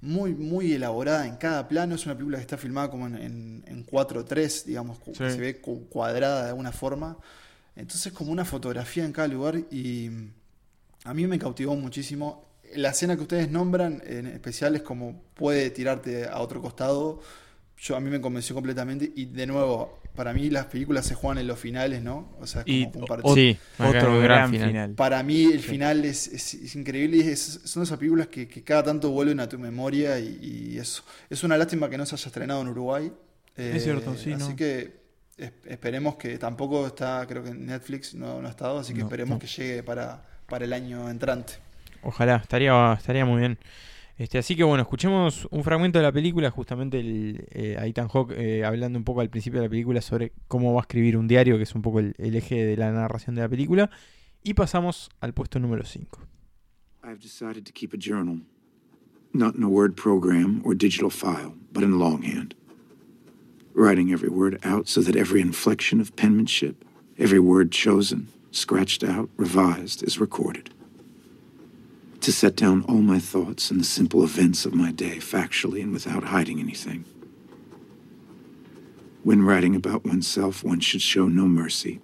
muy, muy elaborada en cada plano. Es una película que está filmada como en, en, en 4.3, digamos, que se ve cu- cuadrada de alguna forma. Entonces como una fotografía en cada lugar y a mí me cautivó muchísimo. La escena que ustedes nombran en especial es como puede tirarte a otro costado. Yo, a mí me convenció completamente y de nuevo, para mí las películas se juegan en los finales, ¿no? O sea, es como Y un par- o- Sí, otro gran gran final. final. para mí el Sí. final es, es- es increíble y es- son esas películas que, que cada tanto vuelven a tu memoria y, y es, es una lástima que no se haya estrenado en Uruguay. Eh, Es cierto, sí, Así no. que esperemos que tampoco está, creo que en Netflix no, no ha estado, así que No, esperemos no. que llegue para, para el año entrante. Ojalá, estaría, estaría muy bien. Este, así que bueno, escuchemos un fragmento de la película, justamente el, eh, a Ethan Hawke eh, hablando un poco al principio de la película sobre cómo va a escribir un diario, que es un poco el, el eje de la narración de la película. Y pasamos al puesto número 5. I've decided to keep a journal. Not in a word program or digital file, but in longhand. Writing every word out so that every inflection of penmanship, every word chosen, scratched out, revised, is recorded. To set down all my thoughts and the simple events of my day factually and without hiding anything. When writing about oneself, one should show no mercy.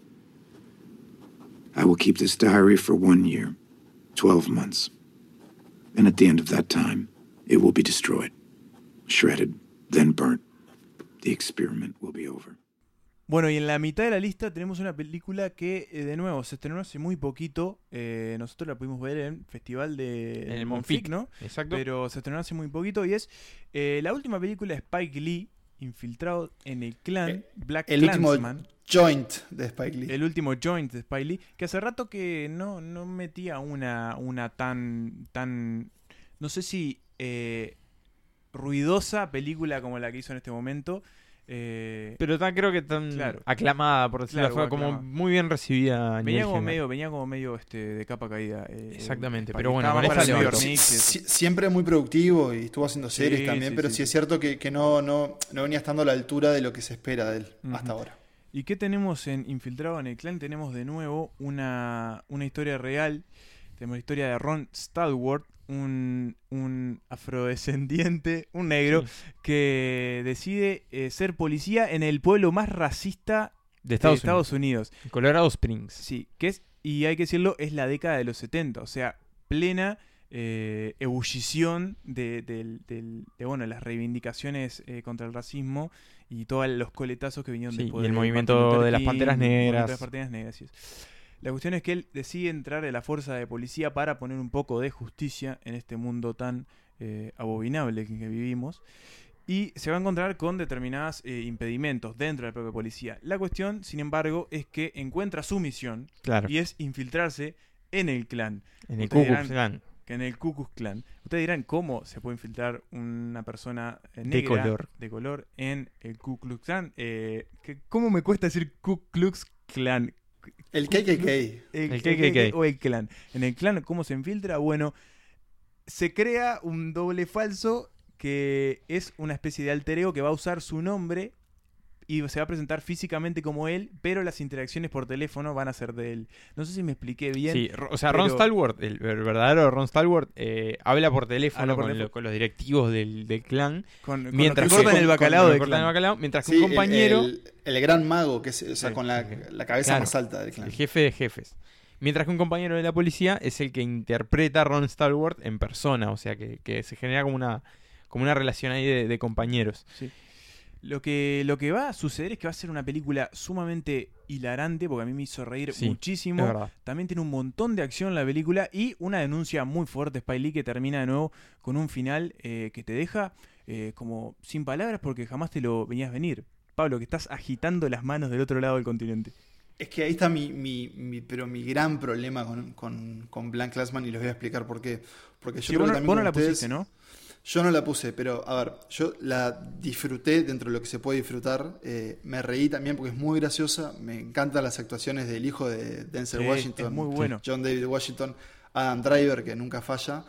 I will keep this diary for one year, 12 months. And at the end of that time, it will be destroyed, shredded, then burnt. The experiment will be over. Bueno, y en la mitad de la lista tenemos una película que, eh, de nuevo, se estrenó hace muy poquito. eh, nosotros la pudimos ver en Festival de En el Monfic, ¿no? exacto. Pero se estrenó hace muy poquito y es eh, la última película de Spike Lee, infiltrado en el clan Eh, Black El último joint de Spike Lee. El último joint de Spike Lee, que hace rato que no, no metía una, una tan, tan, no sé si eh, ruidosa película como la que hizo en este momento. eh, Pero tan, creo que tan Claro. aclamada, por decirlo Claro, fue como muy bien recibida. venía como medio, venía como medio este, de capa caída. eh, Exactamente, pero bueno, para siempre muy productivo y estuvo haciendo series Sí, también, sí, pero sí. sí, es cierto que, que no, no, no venía estando a la altura de lo que se espera de él hasta ahora. ¿Y qué tenemos en Infiltrado en el Clan? Tenemos de nuevo una, una historia real. Tenemos la historia de Ron Stalwart, un, un afrodescendiente, un negro, que decide eh, ser policía en el pueblo más racista De Estados, Estados Unidos. Unidos. Colorado Springs. Sí, que es, y hay que decirlo, es la década de los 70, o sea, plena eh, ebullición de, del- del- de, bueno, las reivindicaciones eh, contra el racismo y todos los coletazos que vinieron Sí, después y el de movimiento de las Panteras Negras. de las Panteras Negras, sí. La cuestión es que él decide entrar en la fuerza de policía para poner un poco de justicia en este mundo tan eh, abominable que vivimos. Y se va a encontrar con determinados eh, impedimentos dentro de la propia policía. La cuestión, sin embargo, es que encuentra su misión Claro. y es infiltrarse en el clan. En el Ku Klan. Que en el Ku Klan. Ustedes dirán cómo se puede infiltrar una persona eh, De negra, color. de color en el Ku Klux Klan. Eh, ¿Cómo me cuesta decir Ku Klux Klan? El KKK. El, El KKK KKK. o el clan. En el clan, ¿cómo se infiltra? Bueno, se crea un doble falso que es una especie de alter ego que va a usar su nombre y se va a presentar físicamente como él, pero las interacciones por teléfono van a ser de él. No sé si me expliqué bien. Sí, o sea, Ron Stalwart, el, el verdadero Ron Stalwart, eh, habla por teléfono, Habla por con, teléfono. lo- con los directivos del, del clan. Con, con mientras cortan el bacalao con- del cortan el clan. bacalao, mientras que Sí, un el- compañero, El, el gran mago, que es o sea, Sí. con la, la cabeza Claro. más alta del clan. el jefe de jefes. Mientras que un compañero de la policía es el que interpreta a Ron Stalwart en persona, o sea que, que se genera como una, como una relación ahí de, de compañeros. Sí. Lo que, lo que va a suceder es que va a ser una película sumamente hilarante, porque a mí me hizo reír Sí, muchísimo. También tiene un montón de acción la película y una denuncia muy fuerte Spike Lee que termina de nuevo con un final eh, que te deja eh, como sin palabras porque jamás te lo venías venir. Pablo, que estás agitando las manos del otro lado del continente. Es que ahí está mi, mi, mi- pero mi gran problema con, con, con Blank Classman y les voy a explicar por qué. Porque yo Sí, creo vos que no- también vos no la ustedes- pusiste, ¿no? Yo no la puse, pero a ver, yo la disfruté dentro de lo que se puede disfrutar. eh, me reí también porque es muy graciosa. Me encantan las actuaciones del hijo de Denzel Sí, Washington, es muy bueno. John David Washington, Adam Driver, que nunca falla.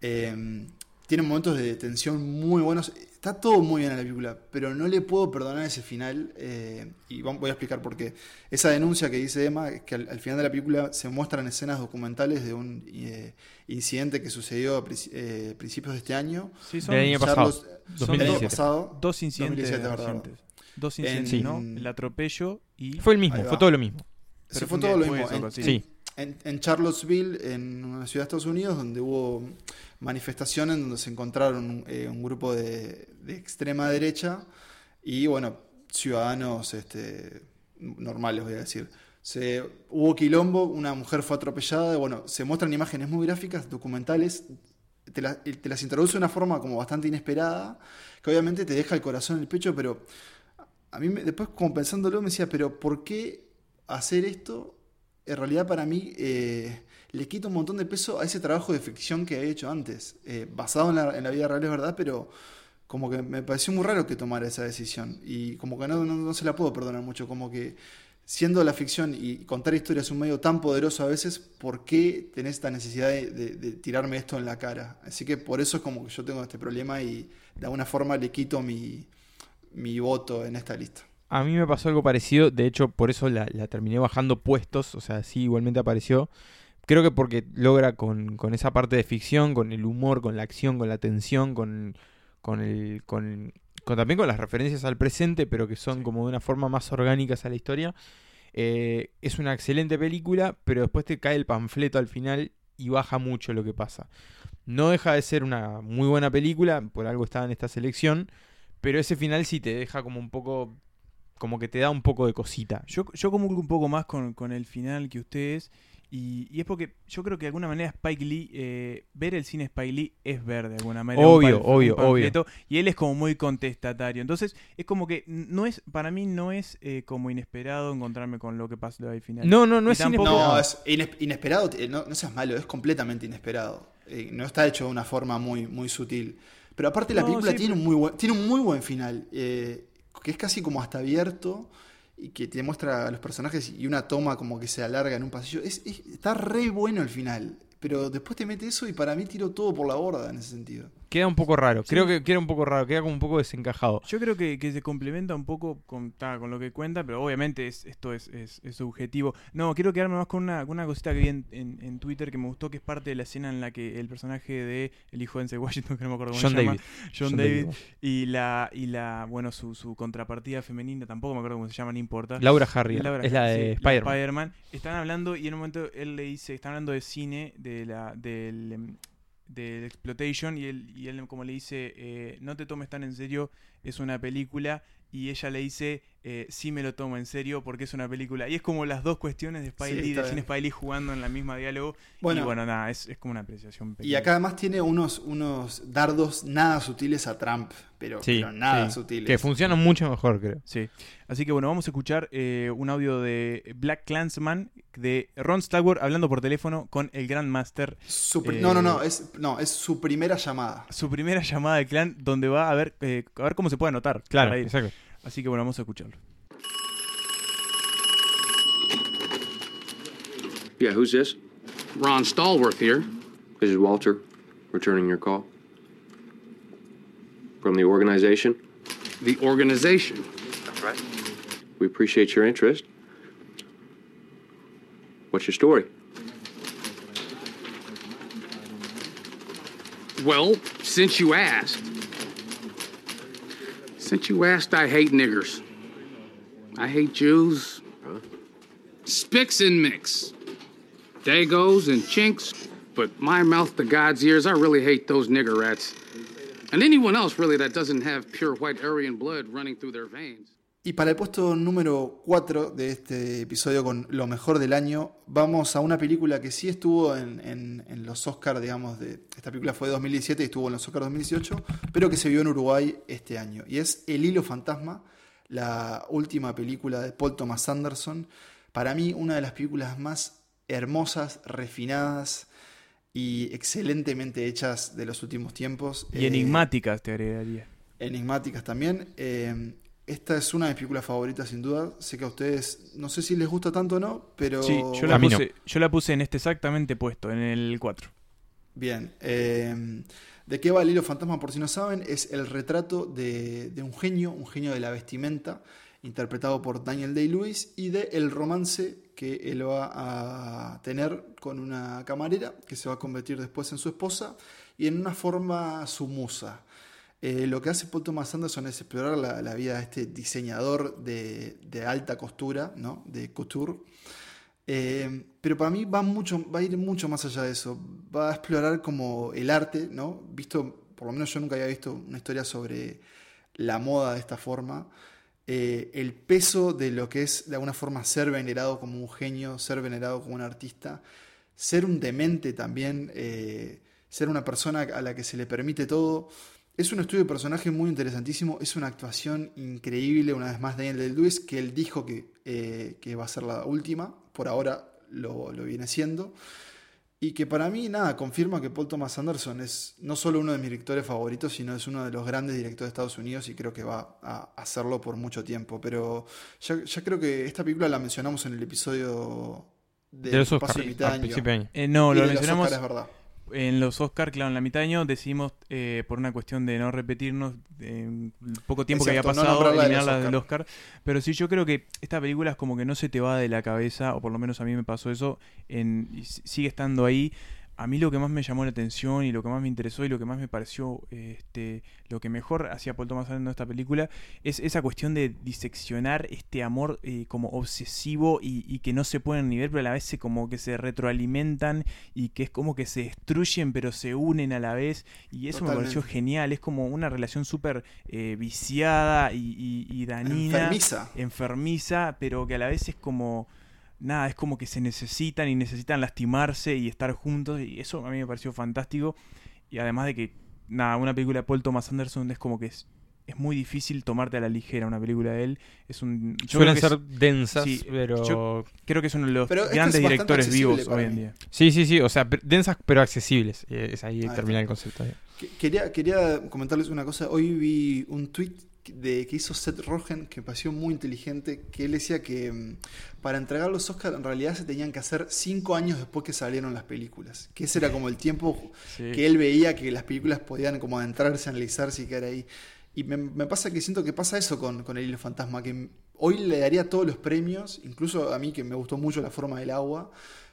Eh, tiene momentos de tensión muy buenos. Está todo muy bien en la película, pero no le puedo perdonar ese final. eh, y voy a explicar por qué. Esa denuncia que dice Emma, es que al, al final de la película se muestran escenas documentales de un eh, incidente que sucedió a princi- eh, principios de este año. Sí, son- Del año pasado, Charlos- del 2017. año pasado. Dos incidentes 2017, verdad. recientes. Dos En- incidentes, ¿no? El atropello y... Fue el mismo, fue todo lo mismo. Sí, Pero fue todo lo mismo. En. Sí. En- Charlottesville, en una ciudad de Estados Unidos, donde hubo manifestaciones donde se encontraron eh, un grupo de, de extrema derecha y, bueno, ciudadanos este, normales, voy a decir. Se, hubo quilombo, una mujer fue atropellada, bueno, se muestran imágenes muy gráficas, documentales, te, la- te las introduce de una forma como bastante inesperada, que obviamente te deja el corazón en el pecho, pero a mí me- después como pensándolo me decía, pero ¿por qué hacer esto? En realidad para mí eh, le quita un montón de peso a ese trabajo de ficción que había hecho antes, eh, basado en la, en la vida real es verdad, pero como que me pareció muy raro que tomara esa decisión y como que no, se la puedo perdonar mucho, como que siendo la ficción y contar historias un medio tan poderoso a veces, ¿por qué tenés esta necesidad de, de- de tirarme esto en la cara? Así que por eso es como que yo tengo este problema y de alguna forma le quito mi, mi voto en esta lista. A mí me pasó algo parecido, de hecho por eso la, la terminé bajando puestos, o sea, sí, igualmente apareció. Creo que porque logra con, con esa parte de ficción, con el humor, con la acción, con la tensión, con, con el... Con, con- también con las referencias al presente, pero que son como de una forma más orgánicas a la historia. Eh, es una excelente película, pero después te cae el panfleto al final y baja mucho lo que pasa. No deja de ser una muy buena película, por algo está en esta selección, pero ese final sí te deja como un poco como que te da un poco de cosita. Yo, yo comulgo un poco más con, con el final que ustedes. Y, y es porque yo creo que de alguna manera Spike Lee, eh, ver el cine Spike Lee es ver de alguna manera. Obvio, obvio, un panfleto, Y él es como muy contestatario. Entonces, es como que no es, para mí no es eh, como inesperado encontrarme con lo que pasó al final. No, no, no Y es tampoco- inesperado. No, es ines- inesperado, eh, no, no seas malo, es completamente inesperado. Eh, no está hecho de una forma muy, muy sutil. Pero aparte la No, película sí, tiene, pero- un muy buen, tiene un muy buen final, eh, que es casi como hasta abierto y que te muestra a los personajes y una toma como que se alarga en un pasillo. Es, es- está re bueno el final, pero después te mete eso y para mí tiro todo por la borda en ese sentido. Queda un poco raro. Creo que queda un poco raro, queda como un poco desencajado. Yo creo que, que se complementa un poco con, ta, con lo que cuenta, pero obviamente es, esto es, es, es subjetivo. No, quiero quedarme más con una, con una cosita que vi en, en- en Twitter que me gustó, que es parte de la escena en la que el personaje de el hijo de Denzel Washington, que no me acuerdo cómo John se llama, David. John, John David, David. y la, y la bueno, su, su contrapartida femenina, tampoco me acuerdo cómo se llama, no importa. Laura Harrier, Laura es la de sí, Spider-Man. Spider-Man. Están hablando y en un momento él le dice, están hablando de cine, de la, del, em, del exploitation y él, y él como le dice, eh, no te tomes tan en serio, es una película y ella le dice, eh, sí me lo tomo en serio porque es una película. Y es como las dos cuestiones de Spike Sí, Lee, de cine. Spike Lee jugando en la misma diálogo. Bueno. y bueno, nada, es, es como una apreciación Y pequeña. acá además tiene unos, unos dardos nada sutiles a Trump, pero, Sí, pero nada sí. sutiles. Que funciona mucho mejor, creo. Sí. Así que bueno, vamos a escuchar eh, un audio de Black Clansman de Ron Stallworth hablando por teléfono con el Grandmaster. Su pri- eh, no, no, no, es, no, es su primera llamada. Su primera llamada de clan donde va a ver, eh, a ver cómo se puede anotar. Claro, exacto. Así que bueno, vamos a escucharlo. Yeah, who's this? Ron Stallworth here. This is Walter, returning your call. From the organization? The organization. That's right. We appreciate your interest. What's your story? Well, since you asked. Since you asked, I hate niggers. I hate Jews. Spicks and mix. Dagos and chinks. But my mouth to God's ears, I really hate those nigger rats. And anyone else, really, that doesn't have pure white Aryan blood running through their veins. Y para el puesto número 4 de este episodio con lo mejor del año, vamos a una película que sí estuvo en, en- en los Oscars, digamos, de, esta película fue de 2017 y estuvo en los Oscars 2018, pero que se vio en Uruguay este año. Y es El Hilo Fantasma, la última película de Paul Thomas Anderson. Para mí, una de las películas más hermosas, refinadas y excelentemente hechas de los últimos tiempos. Y Eh, enigmáticas, te agregaría. enigmáticas también. Eh, esta es una de mis películas favoritas, sin duda. Sé que a ustedes, no sé si les gusta tanto o no, pero. Sí, yo la, puse, yo la puse en este exactamente puesto, en el 4. Bien. eh, ¿De qué va el hilo fantasma? Por si no saben, es el retrato de, de un genio, un genio de la vestimenta, interpretado por Daniel Day-Lewis, y de el romance que él va a tener con una camarera, que se va a convertir después en su esposa, y en una forma su musa. Eh, lo que hace Paul Thomas Anderson es explorar la, vida de este diseñador de, alta costura, ¿no? de couture. Eh, pero para mí va, mucho, va a ir mucho más allá de eso. Va a explorar como el arte, ¿no? Visto, por lo menos yo nunca había visto una historia sobre la moda de esta forma. Eh, el peso de lo que es de alguna forma ser venerado como un genio, ser venerado como un artista, ser un demente también, ser una persona a la que se le permite todo. Es un estudio de personaje muy interesantísimo, es una actuación increíble, una vez más Daniel Del Lewis, que él dijo que, eh, que va a ser la última, por ahora lo, lo viene siendo, y que para mí, nada, confirma que Paul Thomas Anderson es no solo uno de mis directores favoritos, sino es uno de los grandes directores de Estados Unidos y creo que va a hacerlo por mucho tiempo. Pero ya, ya creo que esta película la mencionamos en el episodio de, los Oscars, de al año. principio de año. Eh, no, Y lo de los mencionamos es verdad. En los Oscars, claro, en la mitad de año decidimos, eh, por una cuestión de no repetirnos, en el poco tiempo que había no pasado, los eliminarla del Oscar. Pero sí, yo creo que esta película es como que no se te va de la cabeza, o por lo menos a mí me pasó eso, en, sigue estando ahí. A mí lo que más me llamó la atención y lo que más me interesó y lo que más me pareció este, lo que mejor hacía Paul Thomas Anderson en esta película es esa cuestión de diseccionar este amor eh, como obsesivo y, y que no se pueden ni ver, pero a la vez se como que se retroalimentan y que es como que se destruyen pero se unen a la vez. Y eso me pareció genial, es como una relación súper eh, viciada y, y, y dañina, Enfermiza. enfermiza, pero que a la vez es como nada, es como que se necesitan y necesitan lastimarse y estar juntos y eso a mí me pareció fantástico y además de que nada, una película de Paul Thomas Anderson es como que es es muy difícil tomarte a la ligera una película de él. Es un yo Suelen creo que ser es- densas, sí, pero- yo creo que es uno de los Pero esta es grandes directores vivos hoy en día. Sí, sí, sí, o sea, densas pero accesibles. Eh, Es ahí Ahí termina el concepto. Quería, quería comentarles una cosa. Hoy vi un tweet de, que hizo Seth Rogen que me pareció muy inteligente. Que él decía que mm, para entregar los Oscars en realidad se tenían que hacer cinco años después que salieron las películas. Que ese era como el tiempo Sí. que él veía que las películas podían como adentrarse, analizarse y quedar ahí. Y me, me pasa que siento que pasa eso con, con El Hilo Fantasma. Que hoy le daría todos los premios, incluso a mí que me gustó mucho la forma del agua.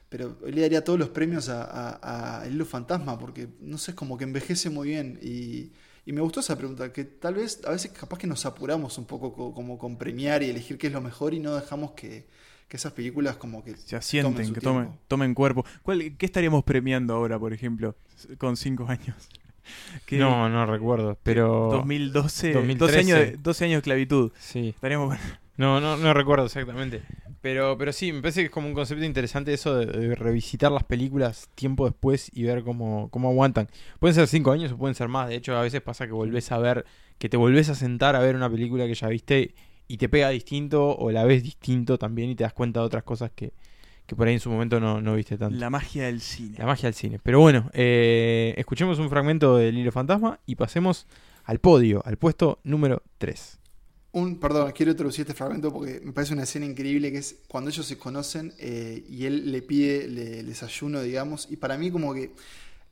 Pero hoy le daría todos los premios a, a, a El Hilo Fantasma, porque no sé, es como que envejece muy bien. Y, y me gustó esa pregunta, que tal vez, a veces capaz que nos apuramos un poco co- como con premiar y elegir qué es lo mejor y no dejamos que, que esas películas como que Se asienten, su que tiempo. tomen, tomen cuerpo. ¿Cuál, ¿Qué estaríamos premiando ahora, por ejemplo, con cinco años? ¿Qué- No, no recuerdo, pero... 2012, 2013. 12 años, de, 12 años de esclavitud. Sí. Estaríamos con- No, no, no recuerdo exactamente. Pero, pero sí, me parece que es como un concepto interesante eso de, de revisitar las películas tiempo después y ver cómo, cómo aguantan. Pueden ser cinco años o pueden ser más. De hecho, a veces pasa que volvés a ver, que te volvés a sentar a ver una película que ya viste y te pega distinto o la ves distinto también y te das cuenta de otras cosas que, que por ahí en su momento no, no viste tanto. La magia del cine. La magia del cine. Pero bueno, eh, escuchemos un fragmento del Hilo Fantasma y pasemos al podio, al puesto número 3. Un, perdón, quiero introducir este fragmento porque me parece una escena increíble que es cuando ellos se conocen eh, y él le pide le- el desayuno, digamos, y para mí como que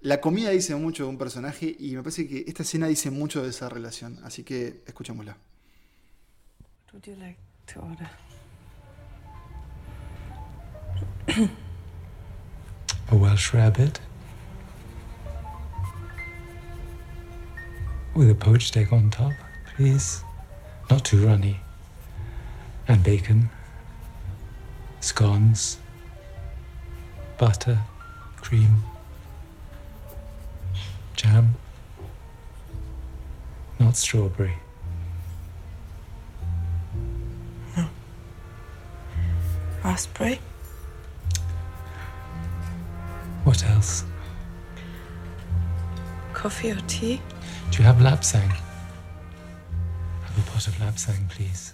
la comida dice mucho de un personaje y me parece que esta escena dice mucho de esa relación, así que escuchémosla. Would you like to order? A Welsh rabbit with a poached egg on top, please. Not too runny. And bacon, scones, butter, cream, jam. not strawberry. Raspberry. What else? Coffee or tea? Do you have lapsang? Have a pot of lapsang, please.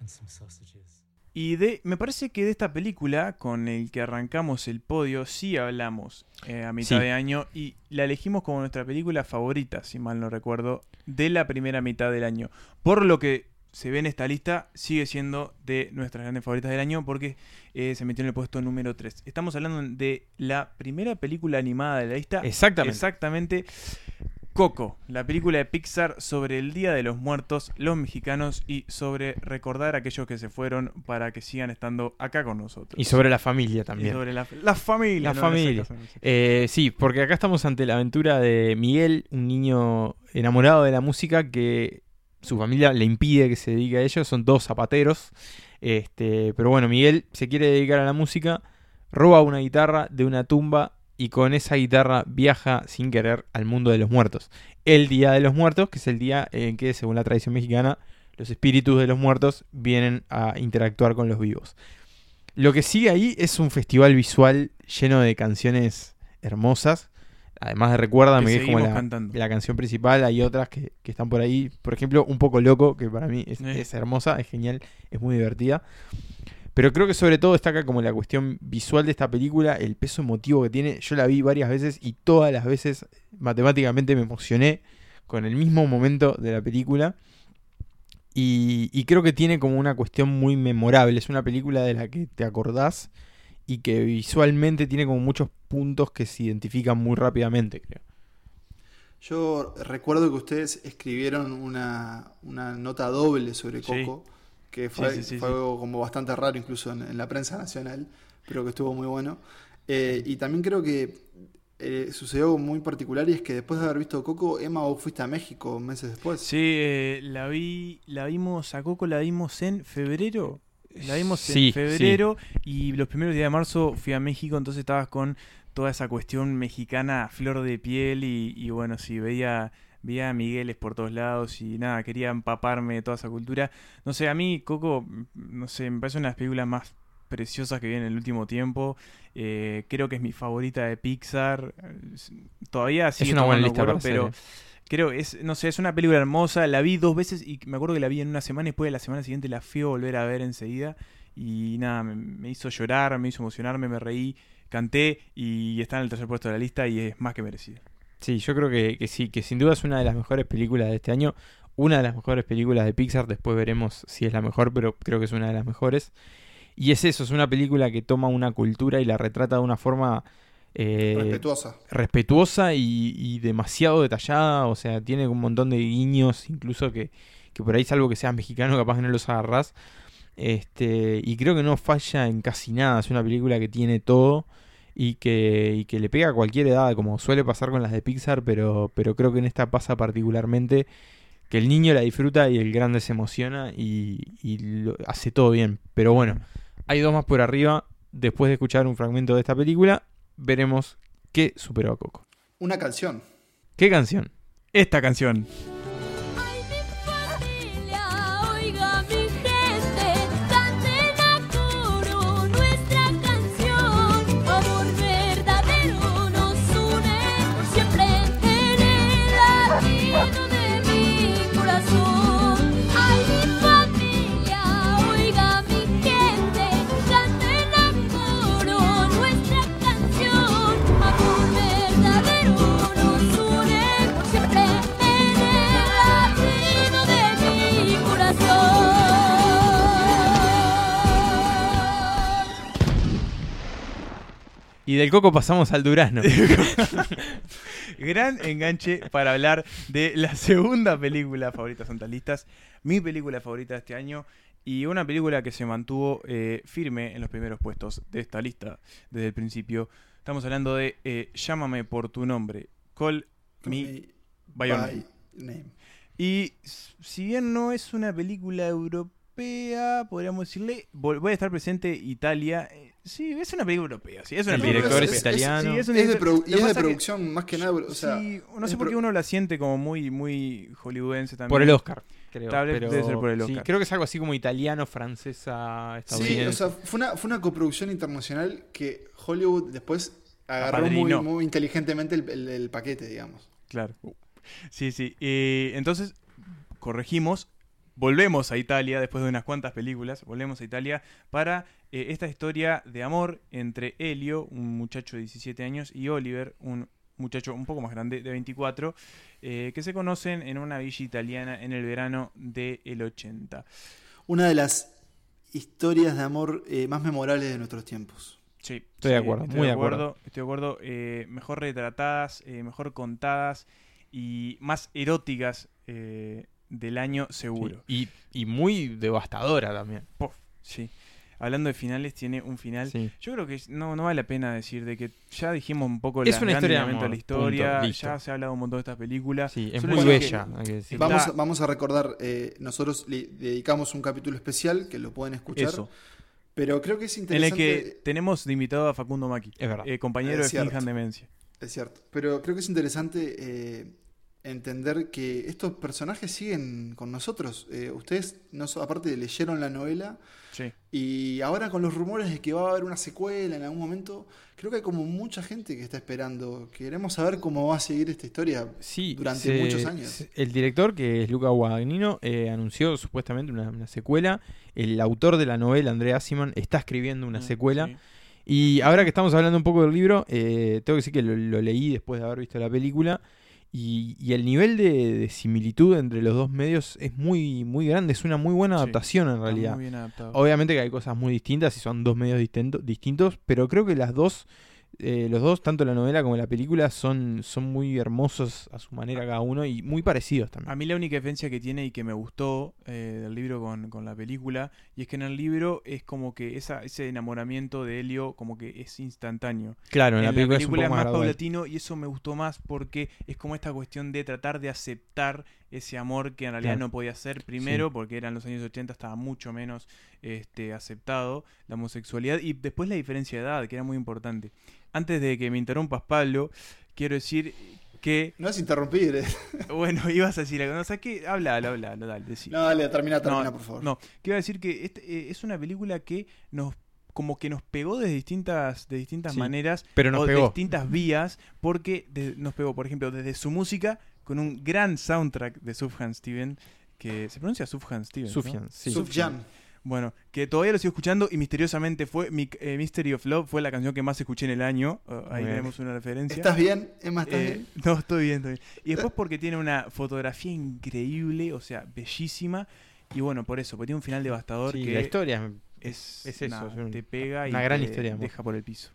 And some sausages. Y de, me parece que de esta película, con el que arrancamos el podio, sí hablamos eh, a mitad Sí. de año y la elegimos como nuestra película favorita, si mal no recuerdo, de la primera mitad del año. Por lo que se ve en esta lista, sigue siendo de nuestras grandes favoritas del año porque eh, se metió en el puesto número 3. Estamos hablando de la primera película animada de la lista. Exactamente. Exactamente. Coco, la película de Pixar sobre el Día de los Muertos, los mexicanos y sobre recordar a aquellos que se fueron para que sigan estando acá con nosotros. Y sobre la familia también. Y sobre la, la familia. La no, familia. no. Eh, sí, porque acá estamos ante la aventura de Miguel, un niño enamorado de la música que su familia le impide que se dedique a ello. Son dos zapateros. Este, pero bueno, Miguel se quiere dedicar a la música, roba una guitarra de una tumba y con esa guitarra viaja sin querer al mundo de los muertos. El Día de los Muertos, que es el día en que, según la tradición mexicana, los espíritus de los muertos vienen a interactuar con los vivos. Lo que sigue ahí es un festival visual lleno de canciones hermosas. Además de Recuérdame, Que que es como la, canción principal, hay otras que, que están por ahí. Por ejemplo, Un poco loco, que para mí es, Eh. es hermosa, es genial, es muy divertida. Pero creo que sobre todo destaca como la cuestión visual de esta película, el peso emotivo que tiene. Yo la vi varias veces y todas las veces matemáticamente me emocioné con el mismo momento de la película. Y, y creo que tiene como una cuestión muy memorable. Es una película de la que te acordás y que visualmente tiene como muchos puntos que se identifican muy rápidamente, creo. Yo recuerdo que ustedes escribieron una, una nota doble sobre Sí. Coco, que fue, Sí, sí, sí, fue sí. algo como bastante raro incluso en, en la prensa nacional, pero que estuvo muy bueno. Eh, y también creo que eh, sucedió algo muy particular y es que después de haber visto Coco, Emma, vos fuiste a México meses después. Sí, eh, la vi, la vimos a Coco, la vimos en febrero. La vimos Sí, en febrero y los primeros días de marzo fui a México, entonces estabas con toda esa cuestión mexicana a flor de piel y, y bueno, sí, veía, veía a Migueles por todos lados y nada, quería empaparme de toda esa cultura. No sé, a mí Coco, no sé, me parece una de las películas más preciosas que vi en el último tiempo. Eh, creo que es mi favorita de Pixar. Es- Todavía sigue una buena lista pero eh. Creo es no sé es una película hermosa la vi dos veces y me acuerdo que la vi en una semana y después de la semana siguiente la fui a volver a ver enseguida y nada me, hizo llorar me hizo emocionarme me reí canté y está en el tercer puesto de la lista y es más que merecido Sí, yo creo que, que sí, que sin duda es una de las mejores películas de este año. Una de las mejores películas de Pixar. Después veremos si es la mejor, pero creo que es una de las mejores. Y es eso, es una película que toma una cultura y la retrata de una forma eh, Respetuosa. respetuosa y, y demasiado detallada. O sea, tiene un montón de guiños, incluso que, que por ahí, salvo que seas mexicano, capaz que no los agarrás. Este, y creo que no falla en casi nada. Es una película que tiene todo y que, y que le pega a cualquier edad, como suele pasar con las de Pixar, pero, pero creo que en esta pasa particularmente que el niño la disfruta y el grande se emociona y, y lo- hace todo bien. Pero bueno, hay dos más por arriba. Después de escuchar un fragmento de esta película, veremos qué superó a Coco. Una canción. ¿Qué canción? esta canción Y del Coco pasamos al Durazno. gran enganche para hablar de la segunda película favorita son listas mi película favorita de este año y una película que se mantuvo eh, firme en los primeros puestos de esta lista desde el principio estamos hablando de eh, Llámame por tu nombre Call Me by Your By Name. Name. Y si bien no es una película europea, podríamos decirle. Voy a estar presente Italia. Sí, es una película europea. Sí, es una El película director es europea. italiano. Sí, es, un Es de, produ- y es de que- producción más que nada, o sea, sí, no es sé por qué uno la siente como muy, muy hollywoodense también. Por el Oscar, creo. Pero- debe ser por el sí, Oscar. creo que es algo así como italiano, francesa, estadounidense. Sí, o sea, fue una, fue una coproducción internacional que Hollywood después agarró muy, muy inteligentemente el, el- el paquete, digamos. Claro. Sí, sí. Eh, entonces, corregimos. Volvemos a Italia después de unas cuantas películas. Volvemos a Italia para eh, esta historia de amor entre Elio, un muchacho de 17 años, y Oliver, un muchacho un poco más grande, de 24, eh, que se conocen en una villa italiana en el verano del 80. Una de las historias de amor eh, más memorables de nuestros tiempos. Sí, Estoy de acuerdo, estoy muy de de acuerdo. acuerdo. Estoy de acuerdo. eh, mejor retratadas, eh, mejor contadas y más eróticas eh, del año seguro. Y, y muy devastadora también. Pof, sí. Hablando de finales, tiene un final. Sí. Yo creo que no, no vale la pena decir de que ya dijimos un poco Es la una historia de de la amor, historia. punto, ya se ha hablado un montón de esta película. Sí, es Solo muy bella, que hay que decir. está- Vamos, a- vamos a recordar, eh, nosotros le dedicamos un capítulo especial que lo pueden escuchar. Eso. Pero creo que es en el interesante. que tenemos de invitado a Facundo Maki, Es verdad. eh, compañero Es de. Finjan Demencia. Es cierto. Pero creo que es interesante eh, entender que estos personajes siguen con nosotros. Eh, ustedes, no so- aparte, leyeron la novela. Sí. Y ahora con los rumores de que va a haber una secuela en algún momento, creo que hay como mucha gente que está esperando. Queremos saber cómo va a seguir esta historia Sí, durante se- muchos años. se- El director, que es Luca Guadagnino, eh, anunció supuestamente una, una secuela. El autor de la novela, Andrea Simon, está escribiendo una Mm, secuela. sí. Y ahora que estamos hablando un poco del libro, eh, tengo que decir que lo, lo leí después de haber visto la película. Y, y el nivel de, de similitud entre los dos medios es muy, muy grande. Es una muy buena Sí, adaptación en realidad. muy bien adaptado. Obviamente que hay cosas muy distintas y son dos medios distinto- distintos, pero creo que las dos, eh, los dos, tanto la novela como la película, son, son muy hermosos a su manera cada uno y muy parecidos también. A mí la única diferencia que tiene y que me gustó eh, del libro con, con la película, y es que en el libro es como que esa, ese enamoramiento de Helio como que es instantáneo. Claro, en la película es un poco es más más paulatino y eso me gustó más porque es como esta cuestión de tratar de aceptar ese amor que en realidad Claro. no podía ser primero Sí. porque eran los años 80 estaba mucho menos este, aceptado la homosexualidad y después la diferencia de edad que era muy importante. Antes de que me interrumpas Pablo, quiero decir que No es interrumpir. eh. bueno, ibas a decir algo. No, o sea, que habla, habla, habla, dale, decí. No, dale, termina, termina, No, por favor. No, a decir que este, eh, es una película que nos como que nos pegó de distintas de distintas Sí, maneras pero nos o de pegó. distintas vías porque de- nos pegó por ejemplo desde su música con un gran soundtrack de Sufjan Steven que se pronuncia Sufjan Steven ¿no? Sufjan, sí. Sufjan. bueno que todavía lo sigo escuchando y misteriosamente fue mi, eh, Mystery of Love fue la canción que más escuché en el año Uh, ahí bien. tenemos una referencia ¿Estás bien, Emma? ¿Estás eh, bien? No, estoy bien, estoy bien. Y después porque tiene una fotografía increíble, o sea, bellísima. Y bueno, por eso, porque tiene un final devastador Sí, que la historia es, es eso, es un- te pega y una gran te historia deja por el piso.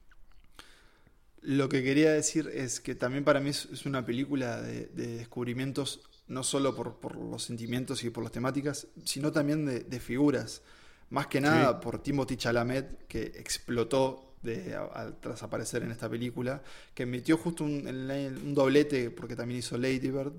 Lo que quería decir es que también para mí es, una película de, de descubrimientos, no solo por, por los sentimientos y por las temáticas, sino también de, de figuras. Más que nada por Timothy Chalamet, que explotó de, a- al- tras aparecer en esta película, que metió justo un, doblete porque también hizo Lady Bird.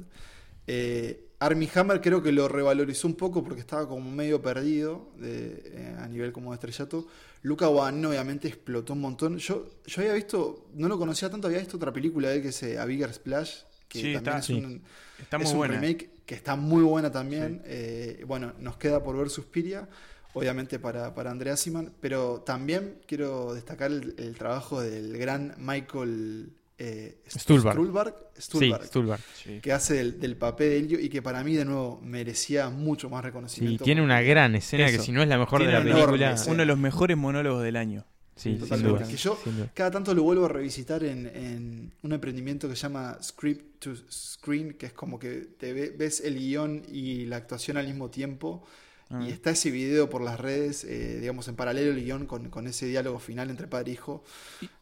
Eh, Armie Hammer creo que lo revalorizó un poco porque estaba como medio perdido de- eh, a nivel como de estrellato. Luca Guadagnino obviamente explotó un montón. Yo, yo había visto, no lo conocía tanto, había visto otra película de él que es eh, A Bigger Splash, que Sí, también está- es sí. un, Está es muy un buena. remake que está muy buena también. Eh, bueno, nos queda por ver Suspiria, obviamente para, para Andrea Siman, pero también quiero destacar el, el trabajo del gran Michael eh, Stuhlbarg. Stuhlbarg, Sí, Stuhlbarg, Stuhlbarg. que hace del, del papel de Elio y que para mí de nuevo merecía mucho más Sí, reconocimiento. tiene una gran escena que Eso. si no es la mejor de Tiene la una película. escena. Uno de los mejores monólogos del año. Sí, sin Totalmente. duda. Que yo sin duda. cada tanto lo vuelvo a revisitar en, en un emprendimiento que se llama Script to Screen, que es como que te ve- ves el guion y la actuación al mismo tiempo. Ah. Y está ese video por las redes, eh, digamos, en paralelo el guion con, con ese diálogo final entre padre e hijo.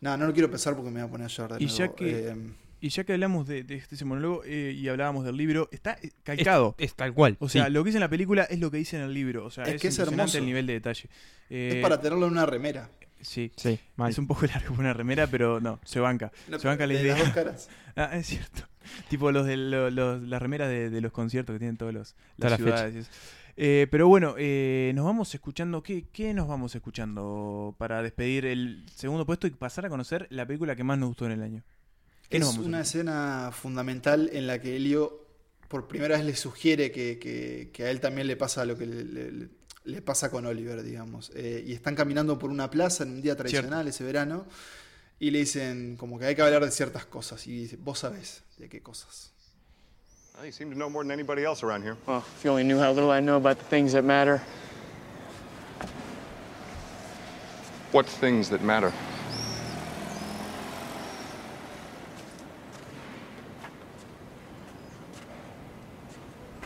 Nada, no lo quiero pensar porque me voy a poner a llorar de Y nuevo. ya que, Eh, y ya que hablamos de, de este monólogo eh, y hablábamos del libro, está eh, calcado. Es, es tal cual. o sea, sí. lo que dice en la película es lo que dice en el libro. O sea, Es es, que es hermoso. el nivel de detalle. Eh, es para tenerlo en una remera. Sí, Sí, mal. es un poco largo una remera, pero no, se banca. No, se banca la de idea. las dos caras. Ah, es cierto. Tipo los de lo- los- las remeras de, de los conciertos que tienen todos los las la fecha. ciudades. Eh, pero bueno, eh, nos vamos escuchando. ¿qué, ¿Qué nos vamos escuchando para despedir el segundo puesto y pasar a conocer la película que más nos gustó en el año? ¿Qué nos Es una escena fundamental en la que Elio por primera vez le sugiere que, que- que a él también le pasa lo que le, le- le pasa con Oliver, digamos. Eh, y están caminando por una plaza en un día tradicional, ese verano, y le dicen como que hay que hablar de ciertas cosas. Y dice, vos sabés de qué cosas. Well, you seem to know more than anybody else around here. Well, if you only knew how little I know about the things that matter. What things that matter?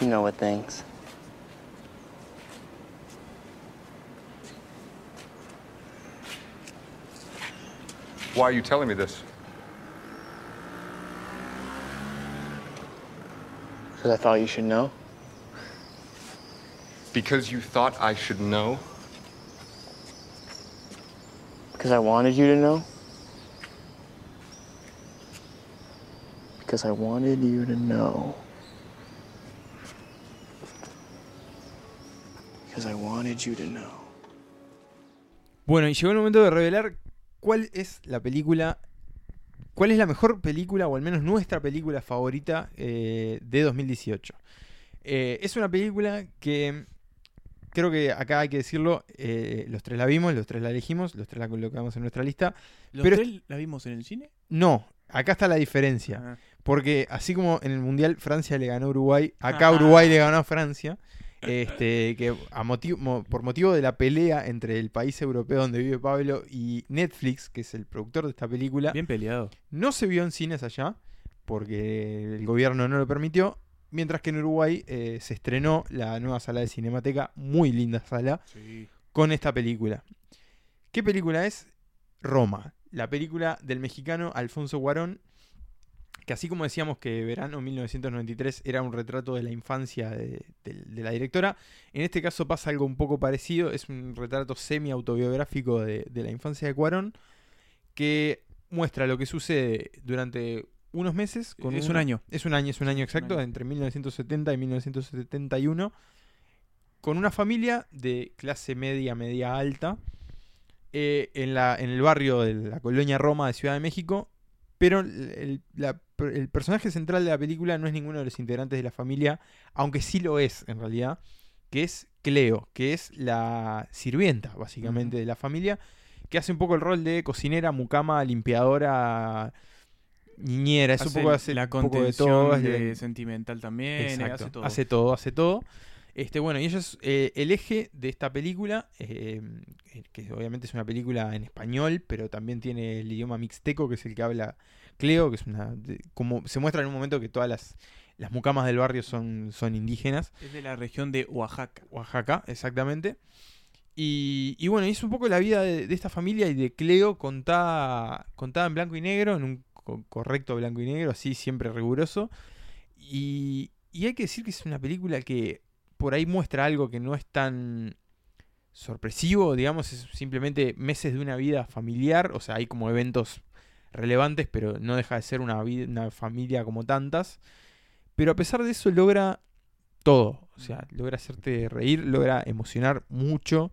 You know what things. Why are you telling me this? Because I thought you should know. Because you thought I should know? Because I wanted you to know. Because I wanted you to know. Because I wanted you to know. Bueno, y llegó el momento de revelar cuál es la película, cuál es la mejor película, o al menos nuestra película favorita eh, de 2018. Eh, es una película que creo que acá hay que decirlo, eh, los tres la vimos, los tres la elegimos, los tres la colocamos en nuestra lista. ¿Los pero tres la vimos en el cine? no, acá está la diferencia. Ah. Porque así como en el Mundial Francia le ganó a Uruguay, acá Ah. Uruguay le ganó a Francia. Este, que a motivo, mo- por motivo de la pelea entre el país europeo donde vive Pablo y Netflix, que es el productor de esta película, Bien peleado. no se vio en cines allá porque el gobierno no lo permitió. Mientras que en Uruguay eh, se estrenó la nueva sala de Cinemateca, muy linda sala, con esta película. ¿Qué película es? Roma, la película del mexicano Alfonso Cuarón, que así como decíamos que Verano 1993 era un retrato de la infancia de, de- de la directora, en este caso pasa algo un poco parecido, es un retrato semi-autobiográfico de, de la infancia de Cuarón, que muestra lo que sucede durante unos meses. Con Es un año. Es un año, es un año exacto, año. entre 1970 y 1971, con una familia de clase media, media alta, eh, en, la, en el barrio de la colonia Roma de Ciudad de México, pero el, el- la- el personaje central de la película no es ninguno de los integrantes de la familia, aunque sí lo es en realidad, que es Cleo, que es la sirvienta básicamente de la familia, que hace un poco el rol de cocinera, mucama, limpiadora, niñera, es un Hace poco hace la un poco de todo, de de- sentimental también, Exacto, hace todo. Hace todo, hace todo. Este, bueno, y ella es eh, el eje de esta película, eh, que obviamente es una película en español, pero también tiene el idioma mixteco, que es el que habla Cleo, que es una. de- como se muestra en un momento que todas las, las mucamas del barrio son, son indígenas. Es de la región de Oaxaca. Oaxaca, exactamente. Y, y bueno, es un poco la vida de, de esta familia y de Cleo contada, contada en blanco y negro, en un co- correcto blanco y negro, así siempre riguroso. Y, y hay que decir que es una película que por ahí muestra algo que no es tan sorpresivo, digamos, es simplemente meses de una vida familiar, o sea, hay como eventos relevantes, pero no deja de ser una, vida, una familia como tantas. Pero a pesar de eso logra todo, o sea, logra hacerte reír, logra emocionar mucho,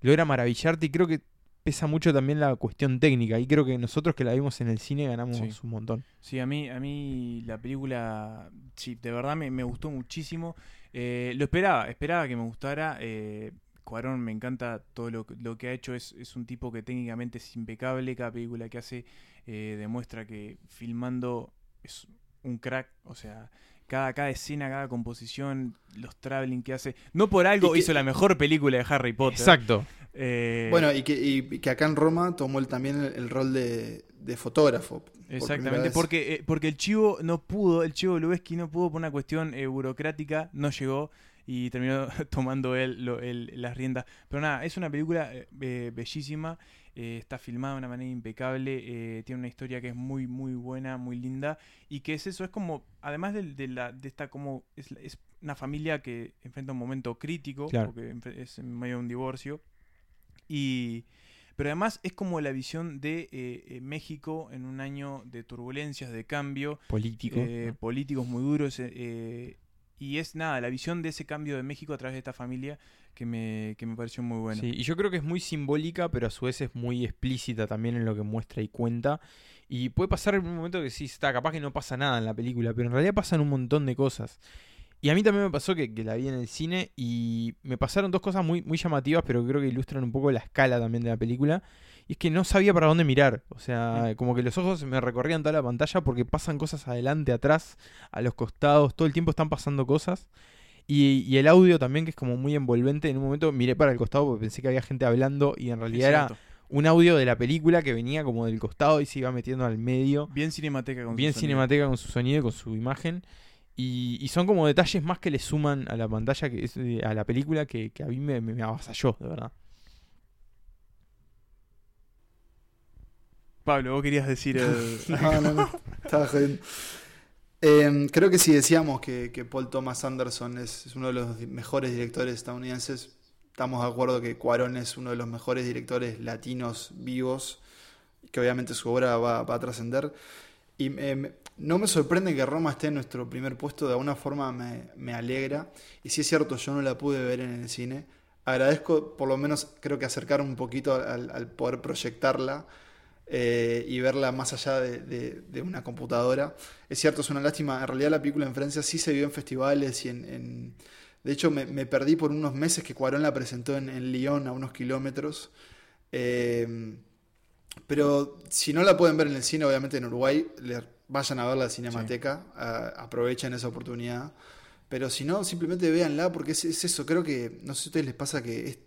logra maravillarte y creo que pesa mucho también la cuestión técnica y creo que nosotros que la vimos en el cine ganamos Sí. un montón. Sí, a mí, a mí la película, sí, de verdad me, me gustó muchísimo. Eh, lo esperaba, esperaba que me gustara. Eh, Cuarón me encanta todo lo, que- lo que ha hecho. Es, es un tipo que técnicamente es impecable. Cada película que hace eh, demuestra que filmando es un crack. O sea, cada, cada escena, cada composición, los traveling que hace. No por algo que- hizo la mejor película de Harry Potter. Exacto. Eh, Bueno, y que, y que acá en Roma tomó él también el, el rol de, de fotógrafo. Exactamente, porque, eh, porque el chivo no pudo, el chivo Lubeski no pudo por una cuestión eh, burocrática, no llegó y terminó tomando él lo- el- las riendas. Pero nada, es una película bellísima, eh, está filmada de una manera impecable, eh, tiene una historia que es muy, muy buena, muy linda y que es eso, es como, además de, la, de esta como, es, es una familia que enfrenta un momento crítico, Claro. porque es en medio de un divorcio. Y, pero además es como la visión de eh, eh, México en un año de turbulencias, de cambio. Político, eh. Políticos muy duros. eh, y es nada, la visión de ese cambio de México a través de esta familia que me, que me pareció muy buena. Sí, y yo creo que es muy simbólica, pero a su vez es muy explícita también en lo que muestra y cuenta. Y puede pasar en un momento que sí, está, capaz que no pasa nada en la película, pero en realidad pasan un montón de cosas. Y a mí también me pasó que, que la vi en el cine y me pasaron dos cosas muy, muy llamativas, pero creo que ilustran un poco la escala también de la película. Y es que no sabía para dónde mirar. O sea, como que los ojos me recorrían toda la pantalla porque pasan cosas adelante, atrás, a los costados, todo el tiempo están pasando cosas. Y, y el audio también, que es como muy envolvente. En un momento miré para el costado porque pensé que había gente hablando y en realidad era un audio de la película que venía como del costado y se iba metiendo al medio. Bien cinemateca con su Bien sonido. cinemateca con su sonido y con su imagen. Y, y son como detalles más que le suman a la pantalla, que es, eh, a la película, que, que a mí me, me, me avasalló, de verdad. Pablo, vos querías decir el... No, no, no. Estaba jodiendo. Eh, creo que si decíamos que, que Paul Thomas Anderson es, es uno de los mejores directores estadounidenses, estamos de acuerdo que Cuarón es uno de los mejores directores latinos vivos, que obviamente su obra va, va a trascender. Y me- no me sorprende que Roma esté en nuestro primer puesto, de alguna forma me, me alegra. Y si es cierto, yo no la pude ver en el cine. Agradezco por lo menos, creo que acercar un poquito al, poder proyectarla eh, y verla más allá de, de- una computadora. Es cierto, es una lástima. En realidad la película en Francia sí se vio en festivales y en... de hecho, me, perdí por unos meses que Cuarón la presentó en, en Lyon, a unos kilómetros. Eh, pero si no la pueden ver en el cine, obviamente en Uruguay, le- vayan a ver la Cinemateca, aprovechen esa oportunidad. Pero si no, simplemente véanla, porque es, es eso. Creo que, no sé si a ustedes les pasa que es,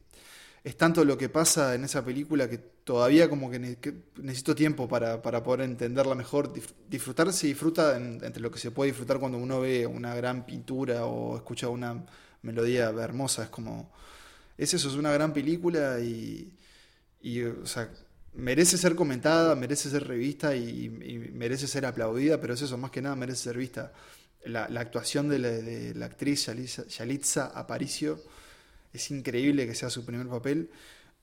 es tanto lo que pasa en esa película que todavía como que, ne- que necesito tiempo para, para poder entenderla mejor. Dif- Disfrutar se disfruta en- entre lo que se puede disfrutar cuando uno ve una gran pintura o escucha una melodía hermosa. Es como, es eso, es una gran película y, y, o sea, merece ser comentada, merece ser revista y, y merece ser aplaudida, pero es eso, más que nada merece ser vista. La, la actuación de la, de la actriz Yalitza, Yalitza Aparicio es increíble que sea su primer papel.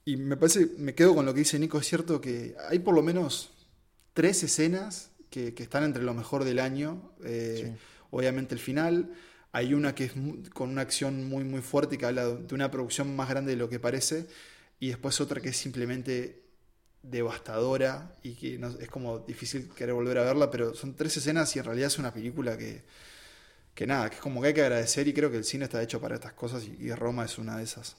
Y me parece, me quedo con lo que dice Nico, es cierto que hay por lo menos tres escenas que, que están entre lo mejor del año. Eh, Obviamente el final. Hay una que es con una acción muy muy fuerte que habla de una producción más grande de lo que parece. Y después otra que es simplemente devastadora y que no- es como difícil querer volver a verla, pero son tres escenas y en realidad es una película que, que nada, que es como que hay que agradecer y creo que el cine está hecho para estas cosas y, y Roma es una de esas.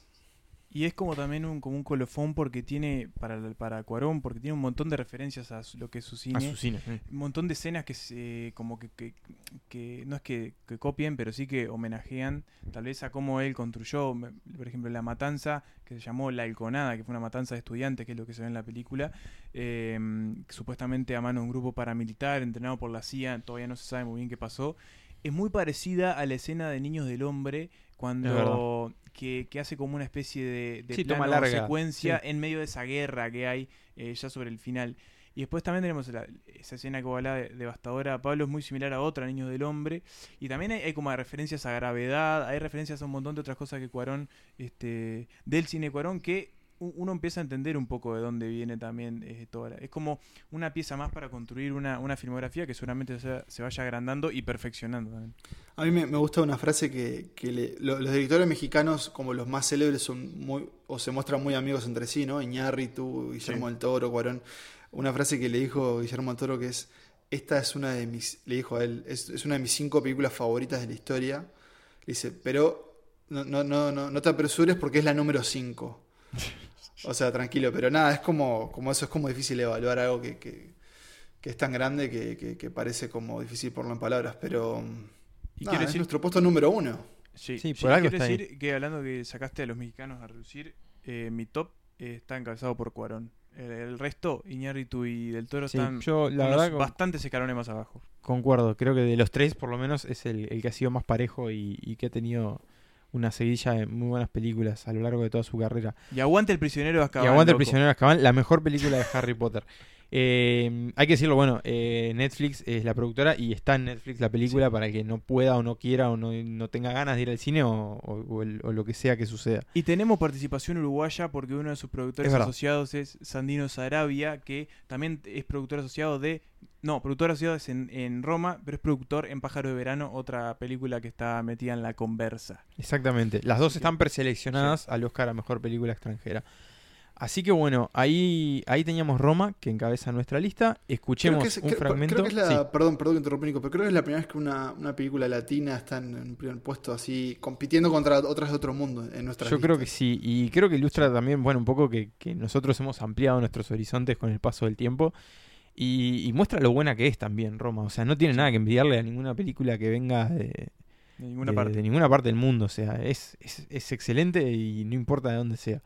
Y es como también un, como un colofón porque tiene, para, para Cuarón, porque tiene un montón de referencias a su- lo que es su cine. su cine, sí. Un montón de escenas que se, como que, que, que no es que, que copien, pero sí que homenajean tal vez a cómo él construyó, por ejemplo, La Matanza, que se llamó La Halconada, que fue una matanza de estudiantes, que es lo que se ve en la película, eh, supuestamente a mano de un grupo paramilitar entrenado por la CIA, todavía no se sabe muy bien qué pasó. Es muy parecida a la escena de Niños del Hombre, cuando que, que hace como una especie de, de Sí, plano toma larga, secuencia sí. en medio de esa guerra que hay eh, ya sobre el final. Y después también tenemos la- esa escena que hablás de, devastadora. Pablo es muy similar a otra, Niños del Hombre. Y también hay, hay como referencias a gravedad, hay referencias a un montón de otras cosas que Cuarón, este, del cine Cuarón, que uno empieza a entender un poco de dónde viene también eh, toda la- Es como una pieza más para construir una, una filmografía que seguramente se, se vaya agrandando y perfeccionando también. A mí me, me gusta una frase que, que le- lo- los directores mexicanos, como los más célebres, son muy, o se muestran muy amigos entre sí, ¿no? Iñárritu, Guillermo Sí. del Toro, Cuarón. Una frase que le dijo Guillermo del Toro que es, esta es una de mis, le dijo a él, es, es una de mis cinco películas favoritas de la historia. Le dice, pero no, no, no, no, no te apresures porque es la número 5. O sea, tranquilo, pero nada, es como, como eso, es como difícil evaluar algo que, que, que es tan grande que, que- que parece como difícil ponerlo en palabras, pero... Y nada, es decir- nuestro puesto número uno. Sí, Sí, sí, por algo quiero está ahí. decir que hablando que sacaste a los mexicanos a reducir, eh, mi top eh, está encabezado por Cuarón. El, el resto, Iñárritu y Del Toro Sí, están yo, la verdad, con- bastantes escalones más abajo. Concuerdo, creo que de los tres por lo menos es el, el que ha sido más parejo y, y que ha tenido una seguidilla de muy buenas películas a lo largo de toda su carrera. Y aguante el prisionero de Azkaban. y aguanta el prisionero de Azkaban, la mejor película de Harry Potter. Eh, hay que decirlo, bueno, eh, Netflix es la productora y está en Netflix la película para el que no pueda o no quiera o no, no tenga ganas de ir al cine o, o- o el- o lo que sea que suceda. Y tenemos participación uruguaya porque uno de sus productores asociados es Sandino Sarabia, que también es productor asociado de No, productor asociado es en, en Roma, pero es productor en Pájaro de Verano, otra película que está metida en la conversa. Exactamente. Las dos están preseleccionadas al Oscar a Mejor Película Extranjera. Así que bueno, ahí, ahí teníamos Roma, que encabeza nuestra lista. Escuchemos Creo que es- un creo- fragmento. creo que es la- Sí. Perdón, perdón que interrumpí, Nico, pero creo que es la primera vez que una, una película latina está en un primer puesto así, compitiendo contra otras de otro mundo en nuestra Yo creo que sí, y creo que ilustra también, bueno, un poco que, que nosotros hemos ampliado nuestros horizontes con el paso del tiempo y, y muestra lo buena que es también Roma. O sea, no tiene nada que envidiarle a ninguna película que venga de, De ninguna de- parte. de ninguna parte del mundo. O sea, es, es, es excelente y no importa de dónde sea.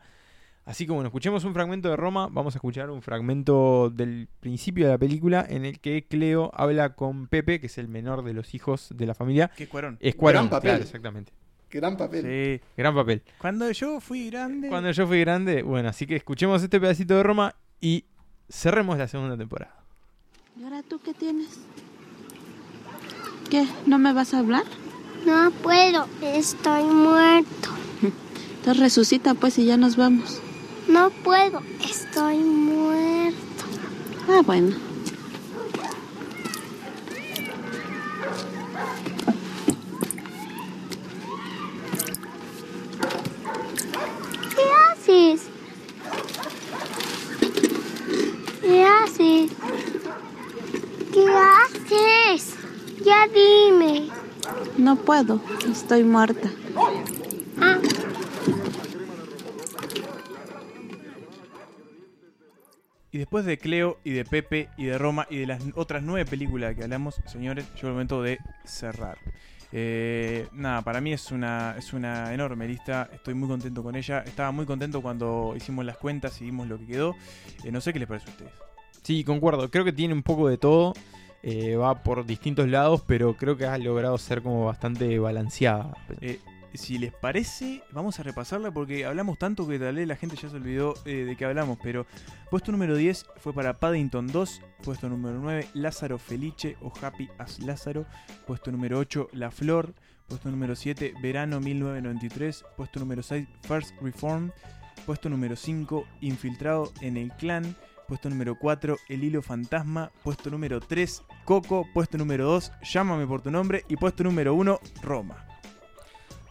Así que bueno, escuchemos un fragmento de Roma, vamos a escuchar un fragmento del principio de la película en el que Cleo habla con Pepe, que es el menor de los hijos de la familia. Que es Cuarón. Es Cuarón, Gran papel. claro, exactamente. Gran papel. Sí. Gran papel. Cuando yo fui grande. Cuando yo fui grande, bueno, así que escuchemos este pedacito de Roma y cerremos la segunda temporada. ¿Y ahora tú qué tienes? ¿Qué? ¿No me vas a hablar? No puedo, estoy muerto. Entonces resucita pues y ya nos vamos. No puedo, estoy muerto. Ah, bueno. ¿Qué haces? ¿Qué haces? ¿Qué haces? Ya dime. No puedo, estoy muerta. Ah, Y después de Cleo y de Pepe y de Roma y de las otras nueve películas que hablamos, señores, llegó el momento de cerrar. Eh, nada, para mí es una, es una enorme lista, estoy muy contento con ella. Estaba muy contento cuando hicimos las cuentas y vimos lo que quedó. Eh, no sé qué les parece a ustedes. Sí, concuerdo. Creo que tiene un poco de todo. eh, va por distintos lados, pero creo que ha logrado ser como bastante balanceada. Eh, si les parece, vamos a repasarla porque hablamos tanto que tal vez la gente ya se olvidó eh, de qué hablamos. Pero puesto número 10 fue para Paddington 2. Puesto número 9, Lázaro Felice o Happy as Lázaro. Puesto número 8, La Flor. Puesto número 7, Verano 1993. Puesto número 6, First Reform. Puesto número 5, Infiltrado en el Clan. Puesto número 4, El Hilo Fantasma. Puesto número 3, Coco. Puesto número 2, Llámame por tu nombre. Y puesto número 1, Roma.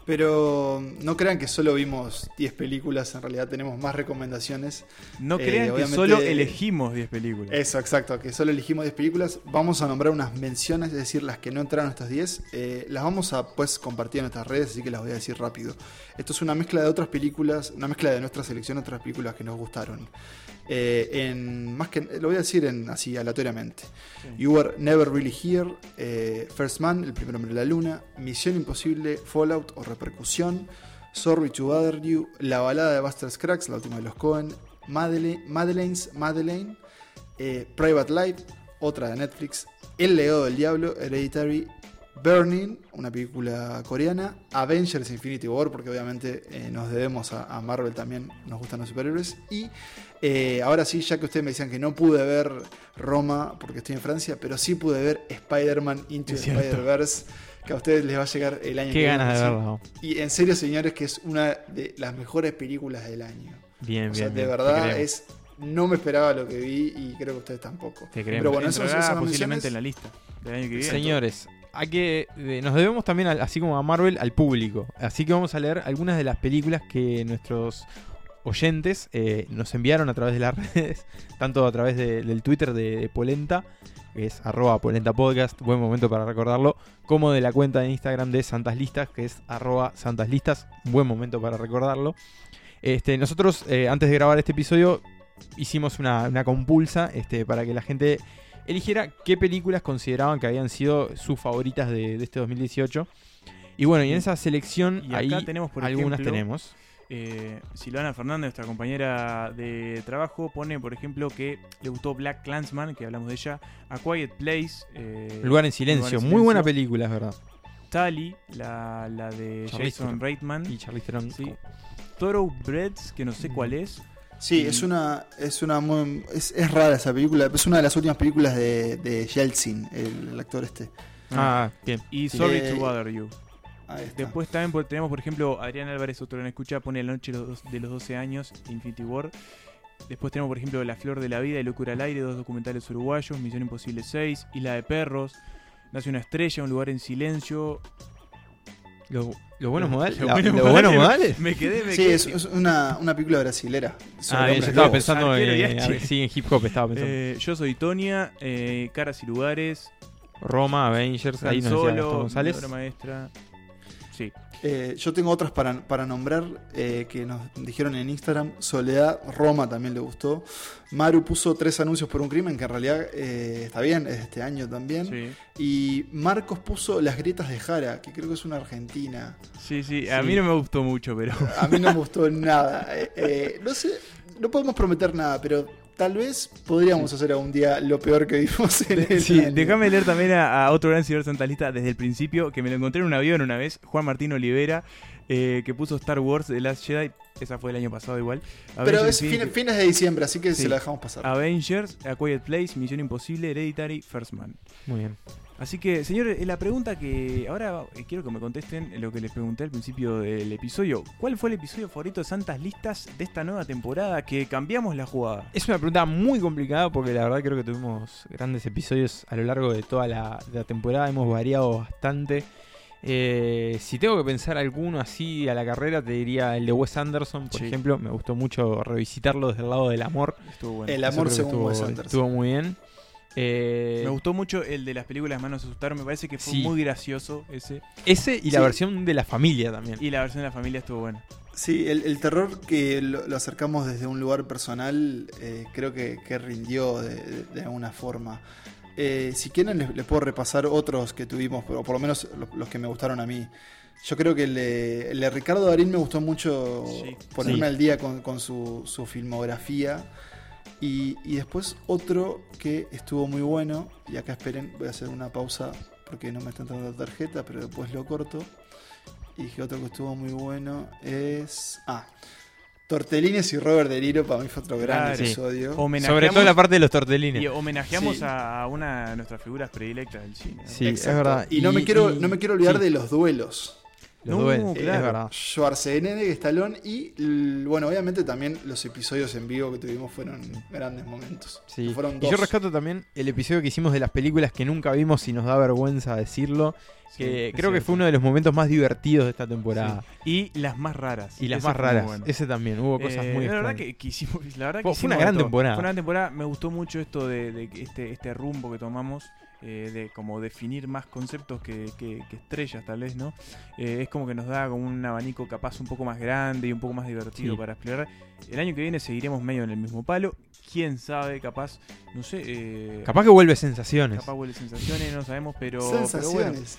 Pero no crean que solo vimos 10 películas, en realidad tenemos más recomendaciones. No Eh, crean que solo elegimos 10 películas. Eso, exacto, que solo elegimos 10 películas. Vamos a nombrar unas menciones, es decir, las que no entraron a estas 10. eh, las vamos a pues compartir en nuestras redes, así que las voy a decir rápido. Esto es una mezcla de otras películas, una mezcla de nuestra selección otras películas que nos gustaron. Eh, en, más que, lo voy a decir en, así aleatoriamente. You Were Never Really Here, eh, First Man, El primer hombre de la luna, Misión Imposible, Fallout o Repercusión, Sorry to Bother You, La balada de Buster Scruggs, la última de los Cohen, Madeleine, Madeleine's Madeleine, eh, Private Life, otra de Netflix, El legado del diablo, Hereditary, Burning, una película coreana, Avengers Infinity War, porque obviamente eh, nos debemos a, a Marvel también, nos gustan los superhéroes, y eh, ahora sí, ya que ustedes me decían que no pude ver Roma porque estoy en Francia, pero sí pude ver Spider-Man Into. Spider-Verse, que a ustedes les va a llegar el año Qué que ganas viene. de ¿no? Y en serio, señores, que es una de las mejores películas del año. Bien, O sea, bien, de verdad es. No me esperaba lo que vi y creo que ustedes tampoco. Te creemos. Pero bueno, eso posiblemente en la lista del año que viene. Señores, hay que, eh, nos debemos también, así como a Marvel, al público. Así que vamos a leer algunas de las películas que nuestros oyentes eh, nos enviaron a través de las redes, tanto a través de- del Twitter de, Polenta, que es arroba Polenta buen momento para recordarlo, como de la cuenta de Instagram de Santas Listas, que es arroba Santas buen momento para recordarlo. Este, nosotros, eh, antes de grabar este episodio, hicimos una, una compulsa este, para que la gente eligiera qué películas consideraban que habían sido sus favoritas de, de este 2018. Y bueno, y en esa selección Y acá ahí tenemos, por algunas ejemplo, tenemos. eh, Silvana Fernández, nuestra compañera de trabajo, pone, por ejemplo, que le gustó Black Clansman, que hablamos de ella, A Quiet Place. eh, Lugar en silencio, muy buena película, es verdad. Tally, la, la de Charlize Jason. Reitman. Y Charlize Theron. Sí. Thoroughbreds, que no sé cuál es. Sí, Y- es una. Es una muy. Es, es rara esa película. Es una de las últimas películas de, de Yeltsin, el, el actor este. Ah, bien. Y Sí. Sorry Eh, to Bother You. está. Después también tenemos, por ejemplo, Adrián Álvarez, otro en escucha, pone La noche de los, dos- de los 12 años, Infinity War. Después tenemos, por ejemplo, La Flor de la Vida y Locura al Aire, dos documentales uruguayos, Misión Imposible 6, Isla de Perros, Nace una estrella, Un lugar en silencio. Los, los buenos modales. Los buenos los modales. modales. Me quedé, me Sí, quedé. es, es una, una película brasilera. Ah, bien, yo estaba pensando en, sí, en hip hop estaba pensando. Eh, yo soy Tonia, eh, Caras y Lugares, Roma, Avengers, ahí decía Gastón Solo, González. Maestra. Sí. Eh, yo tengo otras para, para nombrar eh, que nos dijeron en Instagram. Soledad Roma también le gustó. Maru puso tres anuncios por un crimen, que en realidad eh, está bien, es de este año también. Sí. Y Marcos puso Las grietas de Jara, que creo que es una argentina. Sí, sí, a Sí. mí no me gustó mucho, pero. A mí no me gustó nada. Eh, eh, no sé, no podemos prometer nada, pero tal vez podríamos hacer algún día lo peor que vimos en el Sí, año. déjame leer también a, a otro gran seguidor santalista desde el principio, que me lo encontré en un avión una vez, Juan Martín Olivera, eh, que puso Star Wars The Last Jedi, esa fue el año pasado igual. Pero es fin- fines de diciembre, así que Sí. se la dejamos pasar. Avengers, A Quiet Place, Misión Imposible, Hereditary, First Man. Muy bien. Así que, señores, la pregunta que ahora eh, quiero que me contesten lo que les pregunté al principio del episodio. ¿Cuál fue el episodio favorito de Santas Listas de esta nueva temporada que cambiamos la jugada? Es una pregunta muy complicada porque la verdad creo que tuvimos grandes episodios a lo largo de toda la, de la temporada. Hemos variado bastante. Eh, si tengo que pensar alguno así a la carrera, te diría el de Wes Anderson, por Sí. ejemplo. Me gustó mucho revisitarlo desde el lado del amor. Estuvo bueno. El amor según estuvo, Wes Anderson. Estuvo muy bien. Eh, Me gustó mucho el de las películas Manos asustaron, me parece que fue Sí. muy gracioso ese. Ese y la Sí. versión de la familia también. Y la versión de la familia estuvo buena. Sí, el, el terror que lo, lo acercamos desde un lugar personal, eh, creo que, que rindió de, de- de alguna forma. Eh, si quieren, les, les puedo repasar otros que tuvimos, pero por lo menos los, los que me gustaron a mí. Yo creo que el de, el de Ricardo Darín me gustó mucho Sí. ponerme Sí. al día con, con su, su filmografía. Y, y después otro que estuvo muy bueno, y acá esperen, voy a hacer una pausa porque no me están dando la tarjeta, pero después lo corto. Y dije otro que estuvo muy bueno es. Ah, Tortelines y Robert De Niro para mí fue otro gran Claro. Episodio. Sobre todo la parte de los tortelines. Y homenajeamos Sí. a una de nuestras figuras predilectas del cine. ¿no? Sí, es verdad. Y, no, me quiero, y- no me quiero olvidar sí. de los duelos. Los No, duelos, claro. es verdad. Schwarzenegger, Stallone y, bueno, obviamente también los episodios en vivo que tuvimos fueron grandes momentos. Sí. Fueron Y dos. yo rescato también el episodio que hicimos de las películas que nunca vimos y nos da vergüenza decirlo. Sí, Que creo que fue uno de los momentos más divertidos de esta temporada. Sí. Y las más raras. Y las Ese más raras. bueno. Ese también, hubo cosas Eh, muy La verdad que, que hicimos, la verdad que Fue- fue una gran todo. temporada. Fue una gran temporada. Me gustó mucho esto de, de este, este rumbo que tomamos. Eh, de como definir más conceptos que, que- que estrellas tal vez, ¿no? Eh, es como que nos da como un abanico capaz un poco más grande y un poco más divertido Sí. para explorar. El año que viene seguiremos medio en el mismo palo. Quién sabe, capaz, no sé. eh, Capaz que vuelve sensaciones. Capaz vuelve sensaciones, no sabemos, pero, pero bueno. Sensaciones.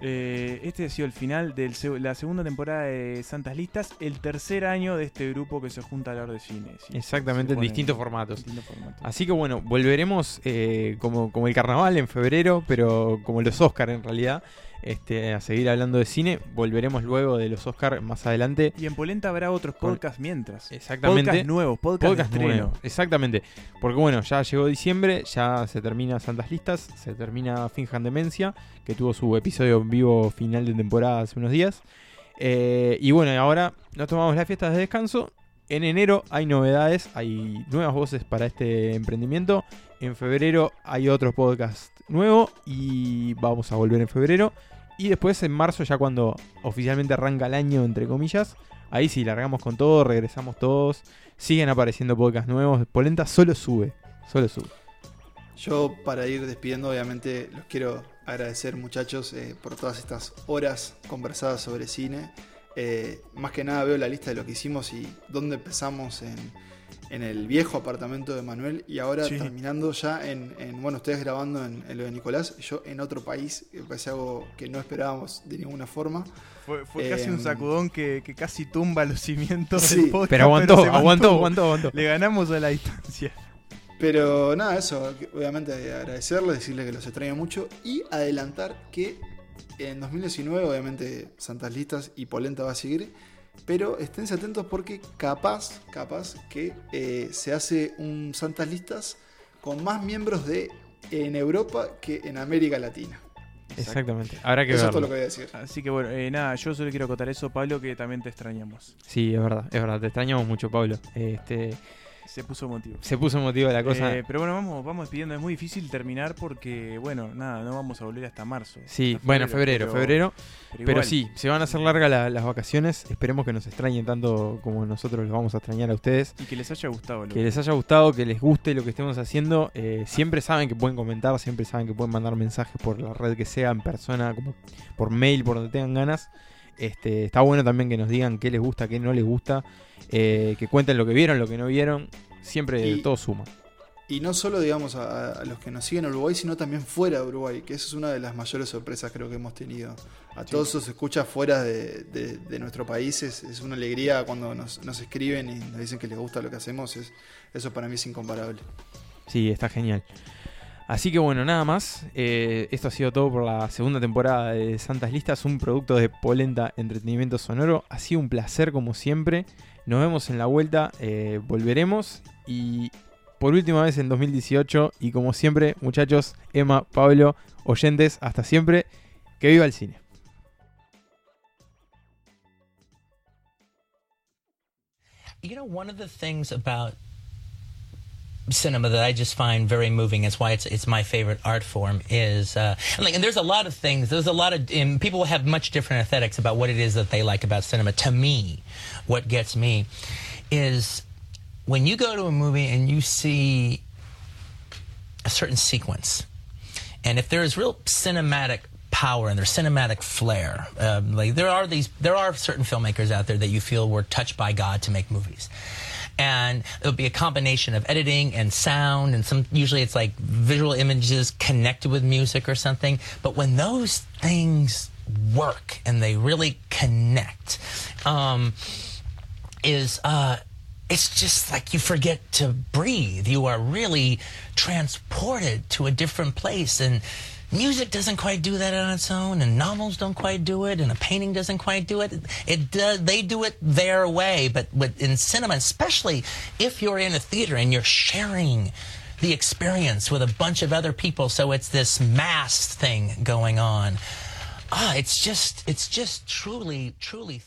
Eh, este ha sido el final de la segunda temporada de Santas Listas, el tercer año de este grupo que se junta a hablar de cine. sí. Exactamente, en distintos formatos. distintos formatos. Así que bueno, volveremos eh, como, como el carnaval en febrero, pero como los Oscar en realidad, este, a seguir hablando de cine. Volveremos luego de los Oscar más adelante. Y en Polenta habrá otros Por- podcasts mientras. Exactamente. Podcast nuevos, podcast, Podcast de estreno. nuevo, exactamente. Porque bueno, ya llegó diciembre, ya se termina Santas Listas, se termina Finjan Demencia, que tuvo su episodio en vivo final de temporada hace unos días. Eh, y bueno, ahora nos tomamos las fiestas de descanso. En enero hay novedades, hay nuevas voces para este emprendimiento. En febrero hay otro podcast nuevo y vamos a volver en febrero. Y después en marzo, ya cuando oficialmente arranca el año, entre comillas, ahí sí largamos con todo, regresamos todos. Siguen apareciendo podcasts nuevos. Polenta solo sube, solo sube. Yo, para ir despidiendo, obviamente los quiero agradecer, muchachos, eh, por todas estas horas conversadas sobre cine. Eh, más que nada veo la lista de lo que hicimos y dónde empezamos en, en el viejo apartamento de Manuel y ahora Sí. terminando ya en, en- bueno, ustedes grabando en, en lo de Nicolás, yo en otro país, que parece algo que no esperábamos de ninguna forma. Fue, fue casi un sacudón que, que casi tumba los cimientos Sí. del podcast. Pero aguantó, aguantó, aguantó, aguantó. Le ganamos a la distancia. Pero nada, eso, obviamente agradecerles, decirles que los extraño mucho y adelantar que en 2019 obviamente Santas Listas y Polenta va a seguir, pero esténse atentos porque capaz, capaz que eh, se hace un Santas Listas con más miembros de en Europa que en América Latina. Exactamente. Habrá que Eso es todo lo que voy a decir. Así que bueno, eh, nada, yo solo quiero acotar eso, Pablo, que también te extrañamos. Sí, es verdad, es verdad. Te extrañamos mucho, Pablo. Este, Se puso emotivo. Se puso emotiva la cosa. Eh, pero bueno, vamos, vamos despidiendo. Es muy difícil terminar porque, bueno, nada, no vamos a volver hasta marzo. Sí, Hasta bueno, febrero, pero- febrero. Pero, sí, se van a hacer largas la- las vacaciones. Esperemos que nos extrañen tanto como nosotros los vamos a extrañar a ustedes. Y que les haya gustado. Que les haya gustado, que les guste lo que estemos haciendo. Eh, siempre saben que pueden comentar, siempre saben que pueden mandar mensajes por la red que sea, en persona, como por mail, por donde tengan ganas. Este, está bueno también que nos digan qué les gusta, qué no les gusta, eh, que cuenten lo que vieron, lo que no vieron. Siempre Y- todo suma. Y no solo, digamos, a, a los que nos siguen en Uruguay, sino también fuera de Uruguay, que eso es una de las mayores sorpresas creo que hemos tenido. A todos esos escuchas fuera de, de- de nuestro país es, es una alegría cuando nos, nos escriben y nos dicen que les gusta lo que hacemos. Es, eso para mí es incomparable. Sí, está genial. Así que bueno, nada más. Eh, esto ha sido todo por la segunda temporada de Santas Listas, un producto de Polenta Entretenimiento Sonoro. Ha sido un placer como siempre. Nos vemos en la vuelta, eh, volveremos y por última vez en 2018 y como siempre, muchachos, Emma, Pablo, oyentes, hasta siempre. Que viva el cine. You know, one of the things about cinema that I just find very moving. It's why it's it's my favorite art form. Is uh, and like, and there's a lot of things. There's a lot of and people have much different aesthetics about what it is that they like about cinema. To me, what gets me is when you go to a movie and you see a certain sequence, and if there is real cinematic power and there's cinematic flair, um, like there are these, there are certain filmmakers out there that you feel were touched by God to make movies. And it'll be a combination of editing and sound, and some usually it's like visual images connected with music or something. But when those things work and they really connect, um, is uh, it's just like you forget to breathe. You are really transported to a different place, and music doesn't quite do that on its own, and novels don't quite do it, and a painting doesn't quite do it. It does. They do it their way, but but in cinema, especially if you're in a theater and you're sharing the experience with a bunch of other people, so it's this mass thing going on. Ah, it's just it's just truly truly.